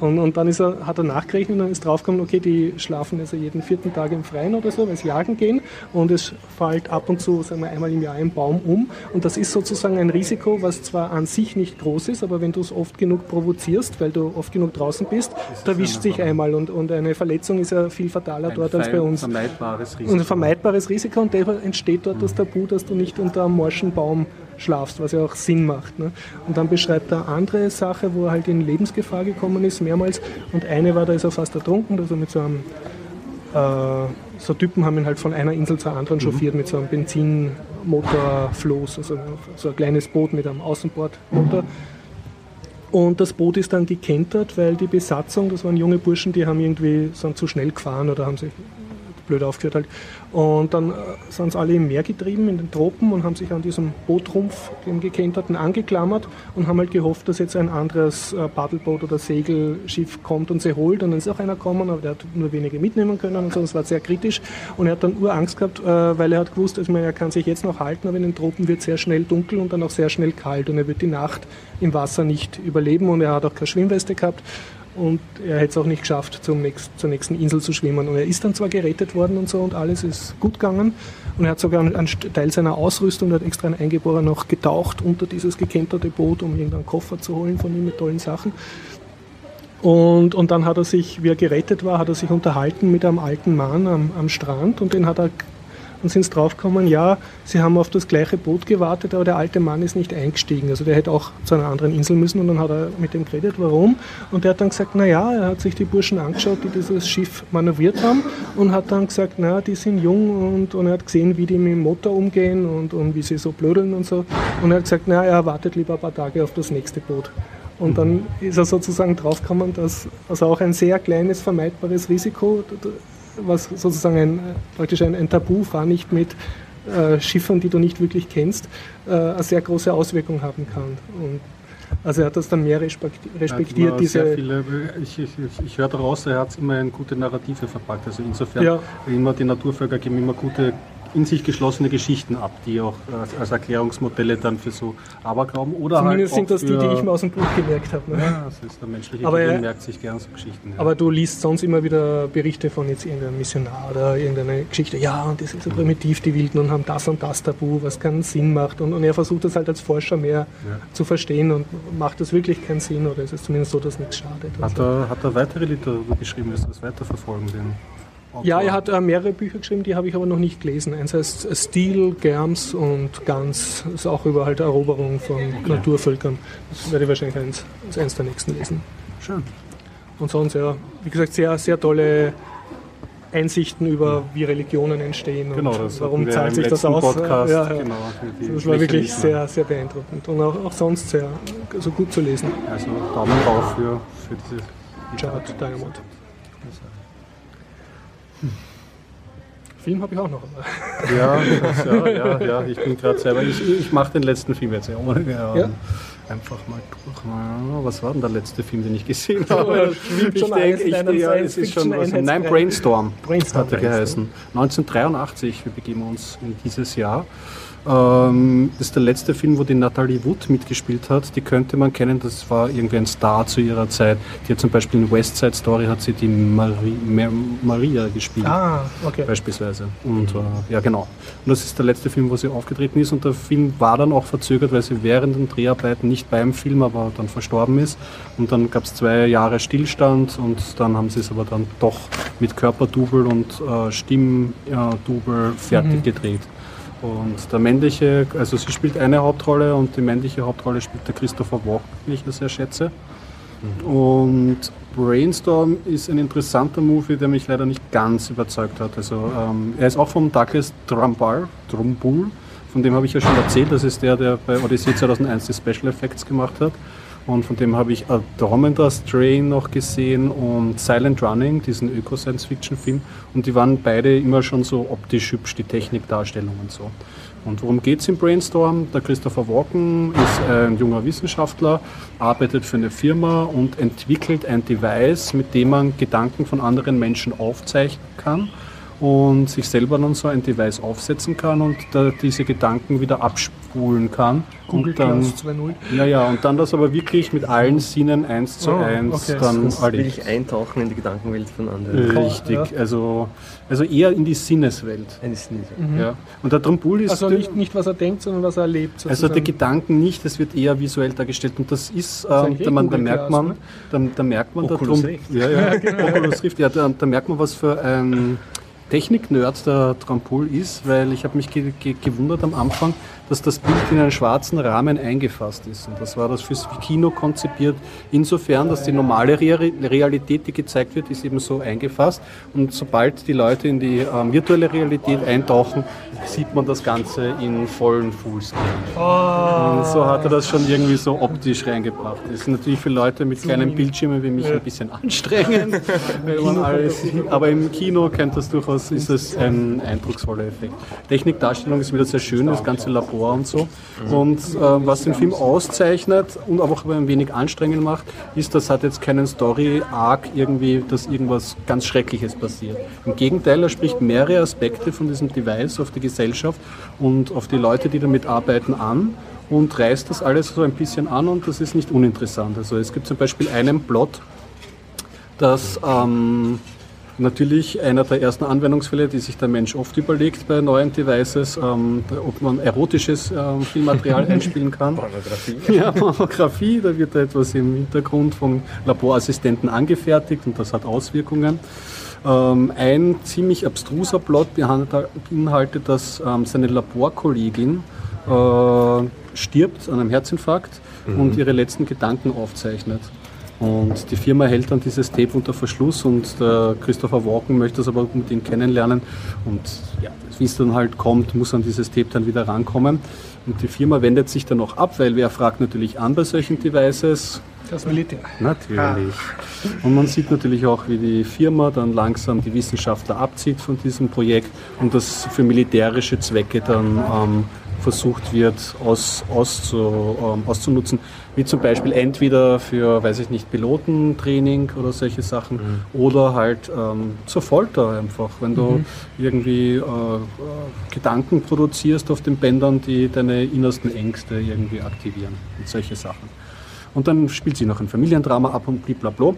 Und, und dann ist er, hat er nachgerechnet und dann ist draufgekommen, okay, die schlafen also jeden vierten Tag im Freien oder so, weil sie jagen gehen. Und es fällt ab und zu, sagen wir einmal im Jahr ein Baum um. Und das ist sozusagen ein Risiko, was zwar an sich nicht groß ist, aber wenn du es oft genug provozierst, weil du oft genug draußen bist, da wischt sich einmal. Und, und eine Verletzung ist ja viel fataler dort als bei uns. vermeidbares Und ein vermeidbares Risiko. Und deshalb entsteht dort das Tabu, dass du nicht unter einem morschen Baum schlafst, was ja auch Sinn macht. Ne? Und dann beschreibt er andere Sache, wo er halt in Lebensgefahr gekommen ist, mehrmals. Und eine war, da ist er fast ertrunken, also mit so einem, äh, so Typen haben ihn halt von einer Insel zur anderen chauffiert mit so einem Benzinmotorfloß, also so ein kleines Boot mit einem Außenbordmotor. Und das Boot ist dann gekentert, weil die Besatzung, das waren junge Burschen, die haben irgendwie sind zu schnell gefahren oder haben sich blöd aufgeführt halt. Und dann äh, sind sie alle im Meer getrieben, in den Tropen und haben sich an diesem Bootrumpf, dem gekenterten, angeklammert und haben halt gehofft, dass jetzt ein anderes äh, Paddelboot oder Segelschiff kommt und sie holt. Und dann ist auch einer gekommen, aber der hat nur wenige mitnehmen können und so. Das war sehr kritisch. Und er hat dann Urangst gehabt, äh, weil er hat gewusst, also, er kann sich jetzt noch halten, aber in den Tropen wird sehr schnell dunkel und dann auch sehr schnell kalt und er wird die Nacht im Wasser nicht überleben und er hat auch keine Schwimmweste gehabt und er hätte es auch nicht geschafft, zum nächsten, zur nächsten Insel zu schwimmen. Und er ist dann zwar gerettet worden und so und alles ist gut gegangen und er hat sogar einen Teil seiner Ausrüstung, hat extra einen Eingebohrer noch getaucht unter dieses gekenterte Boot, um irgendeinen Koffer zu holen von ihm mit tollen Sachen. Und, und dann hat er sich, wie er gerettet war, hat er sich unterhalten mit einem alten Mann am, am Strand und den hat er und sind draufgekommen, ja, sie haben auf das gleiche Boot gewartet, aber der alte Mann ist nicht eingestiegen. Also der hätte auch zu einer anderen Insel müssen und dann hat er mit dem geredet, warum. Und der hat dann gesagt, naja, er hat sich die Burschen angeschaut, die dieses Schiff manövriert haben und hat dann gesagt, na, die sind jung und, und er hat gesehen, wie die mit dem Motor umgehen und, und wie sie so blödeln und so. Und er hat gesagt, na, er wartet lieber ein paar Tage auf das nächste Boot. Und dann ist er sozusagen draufgekommen, dass also auch ein sehr kleines vermeidbares Risiko was sozusagen ein, praktisch ein, ein Tabu, fahr nicht mit äh, Schiffern, die du nicht wirklich kennst, äh, eine sehr große Auswirkung haben kann. Und also er hat das dann mehr respektiert. Ja, diese viele, ich, ich, ich höre daraus, er hat immer eine gute Narrative verpackt. Also insofern ja. immer die Naturvölker geben immer gute in sich geschlossene Geschichten ab, die auch als Erklärungsmodelle dann für so Aberglauben oder Zumindest halt sind das die, die ich mir aus dem Buch gemerkt habe. Ne? Ja, das ist der menschliche aber Gehirn, merkt sich gern so Geschichten. Ja. Aber du liest sonst immer wieder Berichte von jetzt irgendeinem Missionar oder irgendeine Geschichte, ja, und die sind so primitiv, die Wilden, und haben das und das Tabu, was keinen Sinn macht. Und, und er versucht das halt als Forscher mehr ja. zu verstehen und macht das wirklich keinen Sinn oder ist es zumindest so, dass nichts schadet. Hat er, hat er weitere Literatur geschrieben, wirst du das weiterverfolgen? Den ja, er hat äh, mehrere Bücher geschrieben, die habe ich aber noch nicht gelesen. Eins heißt Steel, Germs und Ganz. Das ist auch über halt Eroberung von okay. Naturvölkern. Das werde ich wahrscheinlich eins, eins der nächsten lesen. Schön. Und sonst, ja, wie gesagt, sehr, sehr tolle Einsichten über, wie Religionen entstehen genau, und warum zahlt sich das aus. Podcast, ja, ja. Genau, das war wirklich sehr, sehr beeindruckend und auch, auch sonst sehr also gut zu lesen. Also Daumen drauf für, für diese Chart Diamond. Film habe ich auch noch. Ja, das, ja, ja, ja, ich bin gerade selber. Ich, ich mache den letzten Film jetzt. Ja, ja. Einfach mal durch. Was war denn der letzte Film, den ich gesehen habe? ich denke, ich, ja, es ist schon was. Nein, Brainstorm, Brainstorm hat er geheißen. 1983, wir begeben uns in dieses Jahr. Ähm, das ist der letzte Film, wo die Natalie Wood mitgespielt hat. Die könnte man kennen, das war irgendwie ein Star zu ihrer Zeit. Die hat zum Beispiel in West Side Story hat sie die Marie, Maria gespielt. Ah, okay. Beispielsweise. Und äh, ja, genau. Und das ist der letzte Film, wo sie aufgetreten ist. Und der Film war dann auch verzögert, weil sie während den Dreharbeiten nicht beim Film, aber dann verstorben ist. Und dann gab es zwei Jahre Stillstand und dann haben sie es aber dann doch mit Körperdouble und äh, Stimmdouble fertig mhm. gedreht. Und der männliche, also sie spielt eine Hauptrolle und die männliche Hauptrolle spielt der Christopher Walken, den ich sehr schätze. Und Brainstorm ist ein interessanter Movie, der mich leider nicht ganz überzeugt hat. Also ähm, er ist auch vom Douglas Trumbull, Trumbull, von dem habe ich ja schon erzählt. Das ist der, der bei Odyssey 2001 die Special Effects gemacht hat. Und von dem habe ich Andromeda Strain noch gesehen und Silent Running, diesen Öko-Science-Fiction-Film. Und die waren beide immer schon so optisch hübsch, die Technikdarstellung und so. Und worum geht es im Brainstorm? Der Christopher Walken ist ein junger Wissenschaftler, arbeitet für eine Firma und entwickelt ein Device, mit dem man Gedanken von anderen Menschen aufzeichnen kann und sich selber dann so ein Device aufsetzen kann und da diese Gedanken wieder abspulen kann. Google und dann, Glass 2.0. Ja, ja, und dann das aber wirklich mit allen Sinnen eins zu Oh, eins okay. dann Das erlebt. wirklich eintauchen in die Gedankenwelt von anderen. Richtig, also, also eher in die Sinneswelt. Eine Sinne. Ja. Und der Trombul ist Also nicht, nicht, was er denkt, sondern was er erlebt. Also die sozusagen. Gedanken nicht, es wird eher visuell dargestellt und das ist, ähm, eigentlich da, eh man, da Google merkt man, ne? da, da merkt man, Oculus der Rift. ja, ja, Oculus Rift, ja, da, da merkt man, was für ein Technik-Nerd der Trampol ist, weil ich habe mich ge ge gewundert am Anfang, dass das Bild in einen schwarzen Rahmen eingefasst ist. Und das war das fürs Kino konzipiert. Insofern, dass die normale Re Realität, die gezeigt wird, ist eben so eingefasst. Und sobald die Leute in die ähm, virtuelle Realität eintauchen, sieht man das Ganze in vollen Fullscreen. Und so hat er das schon irgendwie so optisch reingebracht. Das sind natürlich für Leute mit kleinen Bildschirmen wie mich ein bisschen anstrengend. wenn man alles, aber im Kino kennt das durchaus, ist es ein eindrucksvoller Effekt. Technikdarstellung ist wieder sehr schön, das ganze Labor und so. Und äh, was den Film auszeichnet und auch ein wenig anstrengend macht, ist, das hat jetzt keinen Story-Arc irgendwie, dass irgendwas ganz Schreckliches passiert. Im Gegenteil, er spricht mehrere Aspekte von diesem Device auf die Gesellschaft und auf die Leute, die damit arbeiten, an und reißt das alles so ein bisschen an und das ist nicht uninteressant. Also es gibt zum Beispiel einen Plot, dass ähm, natürlich einer der ersten Anwendungsfälle, die sich der Mensch oft überlegt bei neuen Devices, ähm, ob man erotisches ähm, Filmmaterial einspielen kann. Pornografie. Ja, Pornografie, da wird da etwas im Hintergrund vom Laborassistenten angefertigt und das hat Auswirkungen. Ähm, ein ziemlich abstruser Plot beinhaltet, dass ähm, seine Laborkollegin äh, stirbt an einem Herzinfarkt und ihre letzten Gedanken aufzeichnet. Und die Firma hält dann dieses Tape unter Verschluss und der Christopher Walken möchte das aber unbedingt kennenlernen. Und ja, wie es dann halt kommt, muss an dieses Tape dann wieder rankommen. Und die Firma wendet sich dann auch ab, weil wer fragt natürlich an bei solchen Devices? Das Militär. Natürlich. Und man sieht natürlich auch, wie die Firma dann langsam die Wissenschaftler abzieht von diesem Projekt und das für militärische Zwecke dann ähm, versucht wird aus, auszu, ähm, auszunutzen. Wie zum Beispiel entweder für, weiß ich nicht, Pilotentraining oder solche Sachen oder halt ähm, zur Folter einfach. Wenn du irgendwie äh, äh, Gedanken produzierst auf den Bändern, die deine innersten Ängste irgendwie aktivieren und solche Sachen. Und dann spielt sie noch ein Familiendrama ab und blablabla.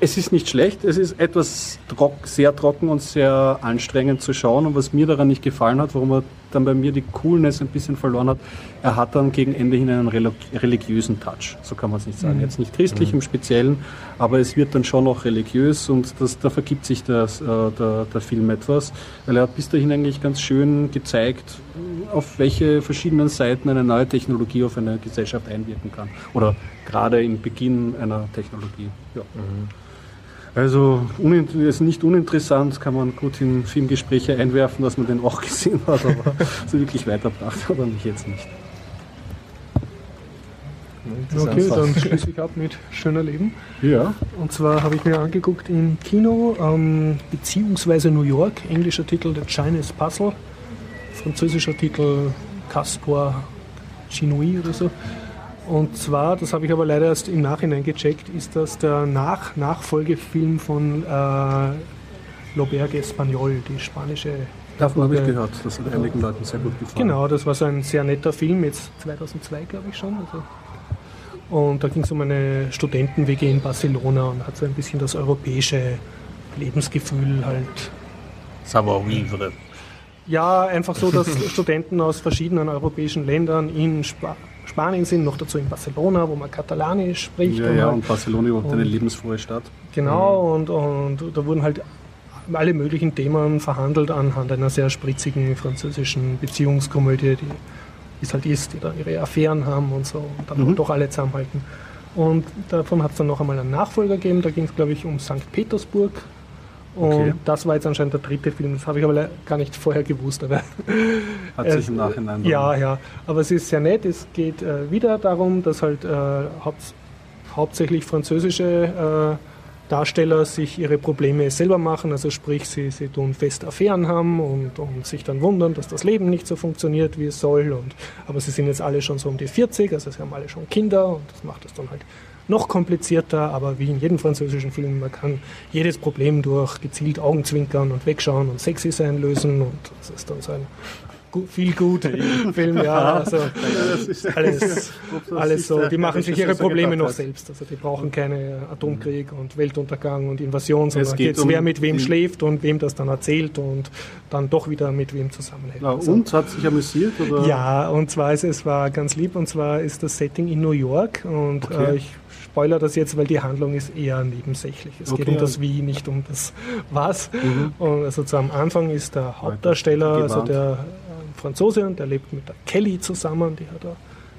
Es ist nicht schlecht, es ist etwas trock, sehr trocken und sehr anstrengend zu schauen. Und was mir daran nicht gefallen hat, warum er dann bei mir die Coolness ein bisschen verloren hat, er hat dann gegen Ende hin einen religiösen Touch. So kann man es nicht sagen. Jetzt nicht christlich im Speziellen, aber es wird dann schon noch religiös und das, da vergibt sich das, äh, der, der Film etwas, weil er hat bis dahin eigentlich ganz schön gezeigt, auf welche verschiedenen Seiten eine neue Technologie auf eine Gesellschaft einwirken kann. Oder gerade im Beginn einer Technologie. Ja. Also ist nicht uninteressant, kann man gut in Filmgespräche einwerfen, dass man den auch gesehen hat, aber so wirklich weiterbracht hat er mich jetzt nicht. Okay, dann schließe ich ab mit Schöner Leben. Ja. Und zwar habe ich mir angeguckt im Kino, ähm, beziehungsweise New York, englischer Titel The Chinese Puzzle, französischer Titel Caspar Chinois oder so. Und zwar, das habe ich aber leider erst im Nachhinein gecheckt, ist das der Nach Nachfolgefilm von äh, L'Auberge Espagnol, die spanische. Davon habe ich gehört, das hat einigen Leuten sehr gut gefallen. Genau, das war so ein sehr netter Film, jetzt 2002 glaube ich schon. Also. Und da ging es um eine Studenten-WG in Barcelona und hat so ein bisschen das europäische Lebensgefühl halt. Savoir-vivre. Ja, einfach so, dass Studenten aus verschiedenen europäischen Ländern in Spa Spanien sind, noch dazu in Barcelona, wo man Katalanisch spricht. Ja, und ja, halt- und Barcelona überhaupt eine lebensfrohe Stadt. Genau, und, und da wurden halt alle möglichen Themen verhandelt anhand einer sehr spritzigen französischen Beziehungskomödie, die es halt ist, die da ihre Affären haben und so und dann Mhm. doch alle zusammenhalten. Und davon hat es dann noch einmal einen Nachfolger gegeben, da ging es glaube ich um St. Petersburg. Und Okay. das war jetzt anscheinend der dritte Film, das habe ich aber gar nicht vorher gewusst. Aber Hat sich im Nachhinein dann- Ja, ja, aber es ist sehr nett. Es geht äh, wieder darum, dass halt äh, haupt, hauptsächlich französische Darsteller sich ihre Probleme selber machen, also sprich, sie, sie tun fest Affären haben und, und sich dann wundern, dass das Leben nicht so funktioniert, wie es soll. Und, aber sie sind jetzt alle schon so um die 40, also sie haben alle schon Kinder und das macht es dann halt noch komplizierter, aber wie in jedem französischen Film, man kann jedes Problem durch gezielt Augenzwinkern und Wegschauen und sexy sein lösen und das ist dann so ein viel gut Film, ja. Also alles, alles so. Die machen sich ihre Probleme noch selbst. Also die brauchen keine Atomkrieg und Weltuntergang und Invasion, sondern es geht jetzt, um wer mit wem schläft und wem das dann erzählt und dann doch wieder mit wem zusammenhält. Ja, also, und hat sich amüsiert? Oder? Ja, und zwar ist es war ganz lieb und zwar ist das Setting in New York und okay. äh, ich spoiler das jetzt, weil die Handlung ist eher nebensächlich. Es okay, geht um das Wie, nicht um das Was. Mhm. Und also zu am Anfang ist der Hauptdarsteller, also der Franzose und der lebt mit der Kelly zusammen, die hat er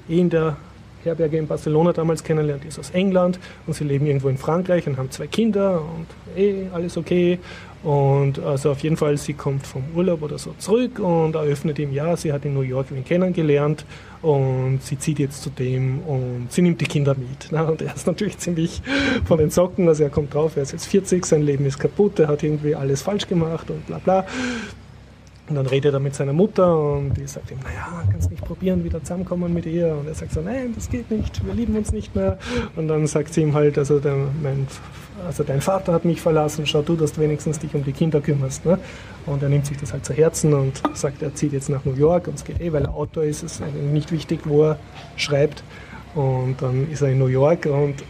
eh in der Herberge in Barcelona damals kennengelernt, die ist aus England und sie leben irgendwo in Frankreich und haben zwei Kinder und eh alles okay. Und also auf jeden Fall, sie kommt vom Urlaub oder so zurück und eröffnet ihm, ja, sie hat in New York ihn kennengelernt und sie zieht jetzt zu dem und sie nimmt die Kinder mit. Und er ist natürlich ziemlich von den Socken, also er kommt drauf, er ist jetzt 40, sein Leben ist kaputt, er hat irgendwie alles falsch gemacht und bla bla. Und dann redet er mit seiner Mutter und die sagt ihm, naja, kannst du nicht probieren, wieder zusammenkommen mit ihr. Und er sagt so, nein, das geht nicht, wir lieben uns nicht mehr. Und dann sagt sie ihm halt, also, der, mein, also dein Vater hat mich verlassen, schau du, dass du wenigstens dich um die Kinder kümmerst. Ne? Und er nimmt sich das halt zu Herzen und sagt, er zieht jetzt nach New York und es geht eh, weil er Autor ist, ist eigentlich nicht wichtig, wo er schreibt. Und dann ist er in New York und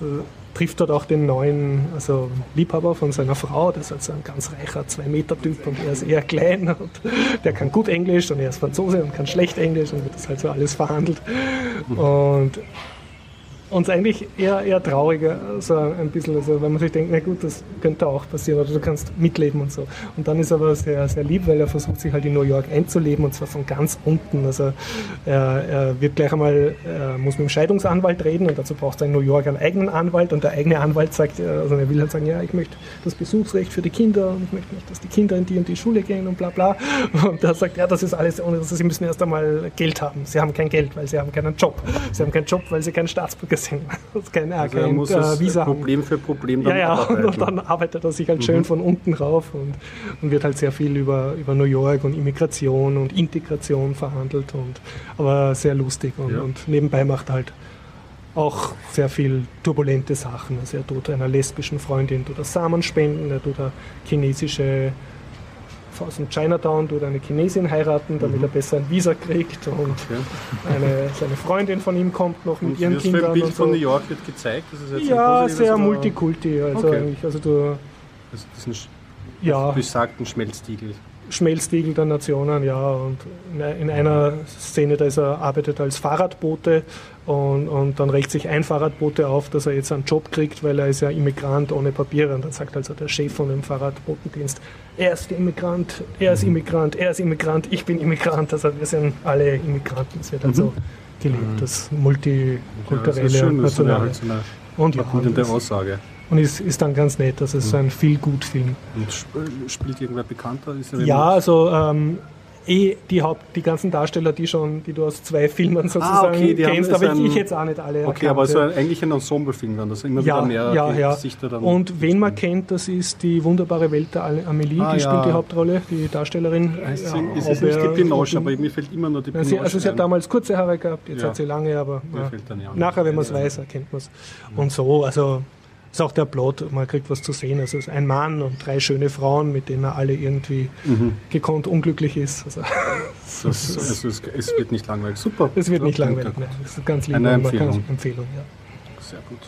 äh, trifft dort auch den neuen also Liebhaber von seiner Frau, das ist also ein ganz reicher Zwei-Meter-Typ und er ist eher klein und der kann gut Englisch und er ist Franzose und kann schlecht Englisch und wird das halt so alles verhandelt. Und uns eigentlich eher, eher trauriger, so ein bisschen, also wenn man sich denkt, na gut, das könnte auch passieren oder du kannst mitleben und so. Und dann ist aber sehr, sehr lieb, weil er versucht sich halt in New York einzuleben und zwar von ganz unten. Also er, er wird gleich einmal, er muss mit dem Scheidungsanwalt reden und dazu braucht er in New York einen eigenen Anwalt und der eigene Anwalt sagt, also er will halt sagen, ja, ich möchte das Besuchsrecht für die Kinder und ich möchte nicht, dass die Kinder in die und die Schule gehen und bla bla. Und er sagt, ja, das ist alles, ohne sie müssen erst einmal Geld haben. Sie haben kein Geld, weil sie haben keinen Job. Sie haben keinen Job, weil sie keinen Staatsbürger sind. Das ist kein, also kein muss äh, Visa Problem haben. für Problem dann ja, ja, und dann arbeitet er sich halt schön mhm. von unten rauf und, und, wird halt sehr viel über, über New York und Immigration und Integration verhandelt und aber sehr lustig und, ja. und nebenbei macht er halt auch sehr viel turbulente Sachen. Also er tut einer lesbischen Freundin tut er Samen spenden, er tut er chinesische aus dem Chinatown tut eine Chinesin heiraten, damit mhm. er besser ein Visa kriegt und okay. eine, seine Freundin von ihm kommt noch mit und ihren Kindern. Ein Bild und so. von New York wird gezeigt? ja, sehr multikulti. Also, okay. also du, also diesen ja. besagten Schmelztiegel. Schmelztiegel der Nationen, ja. Und in einer Szene, da ist er, arbeitet als Fahrradbote und, und dann regt sich ein Fahrradbote auf, dass er jetzt einen Job kriegt, weil er ist ja Immigrant ohne Papiere. Und dann sagt also der Chef von dem Fahrradbotendienst, er ist Immigrant, er ist Immigrant, er ist Immigrant, ich bin Immigrant. Also wir sind alle Immigranten. Es wird also gelebt, mhm. das multikulturelle ja, das schön, nationale. Das eine, und ja, und Aussage. Und ist, ist dann ganz nett, das ist mhm. ein viel gut Film. Und spielt irgendwer bekannter? ja, also ähm, eh die Haupt, die ganzen Darsteller, die schon, die du aus zwei Filmen sozusagen ah, okay, kennst, aber ich, ich, jetzt auch nicht alle. Okay, aber so ein, eigentlich ein Ensemblefilm dann, das immer ja, wieder mehr ja, ja. Gesichter dann. Und wen man kennt, das ist die wunderbare Welt der Amelie, ah, die ja. spielt die Hauptrolle, die Darstellerin. Es ja, ist es nicht die Pinoche, aber mir fällt immer nur die Pinoche. Also sie hat damals kurze Haare gehabt, jetzt hat sie lange, aber nachher, wenn man es weiß, erkennt man es. Und so, also ist auch der Plot, man kriegt was zu sehen. Also es ist ein Mann und drei schöne Frauen, mit denen er alle irgendwie mhm. gekonnt unglücklich ist. Also, so, so, also es, es, wird nicht langweilig. Super. Es wird nicht langweilig, nein. Es ist ganz lieb. Eine Empfehlung. Empfehlung ja. Sehr gut.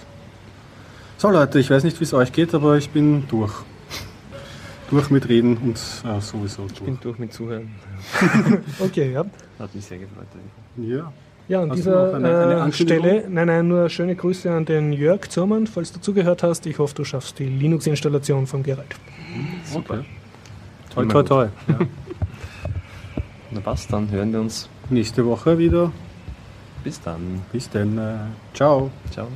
So Leute, ich weiß nicht, wie es euch geht, aber ich bin durch. Durch mit Reden und äh, sowieso durch. Ich bin durch mit Zuhören. okay, ja. Hat mich sehr gefreut. Ja. Ja, an hast dieser eine, eine äh, Stelle, nein, nein, nur schöne Grüße an den Jörg Zurmann, falls du zugehört hast. Ich hoffe, du schaffst die Linux-Installation von Gerald. Super. Okay. Toll, toll, toll. Ja. Na passt, dann hören wir uns nächste Woche wieder. Bis dann. Bis dann. Äh, ciao. Ciao.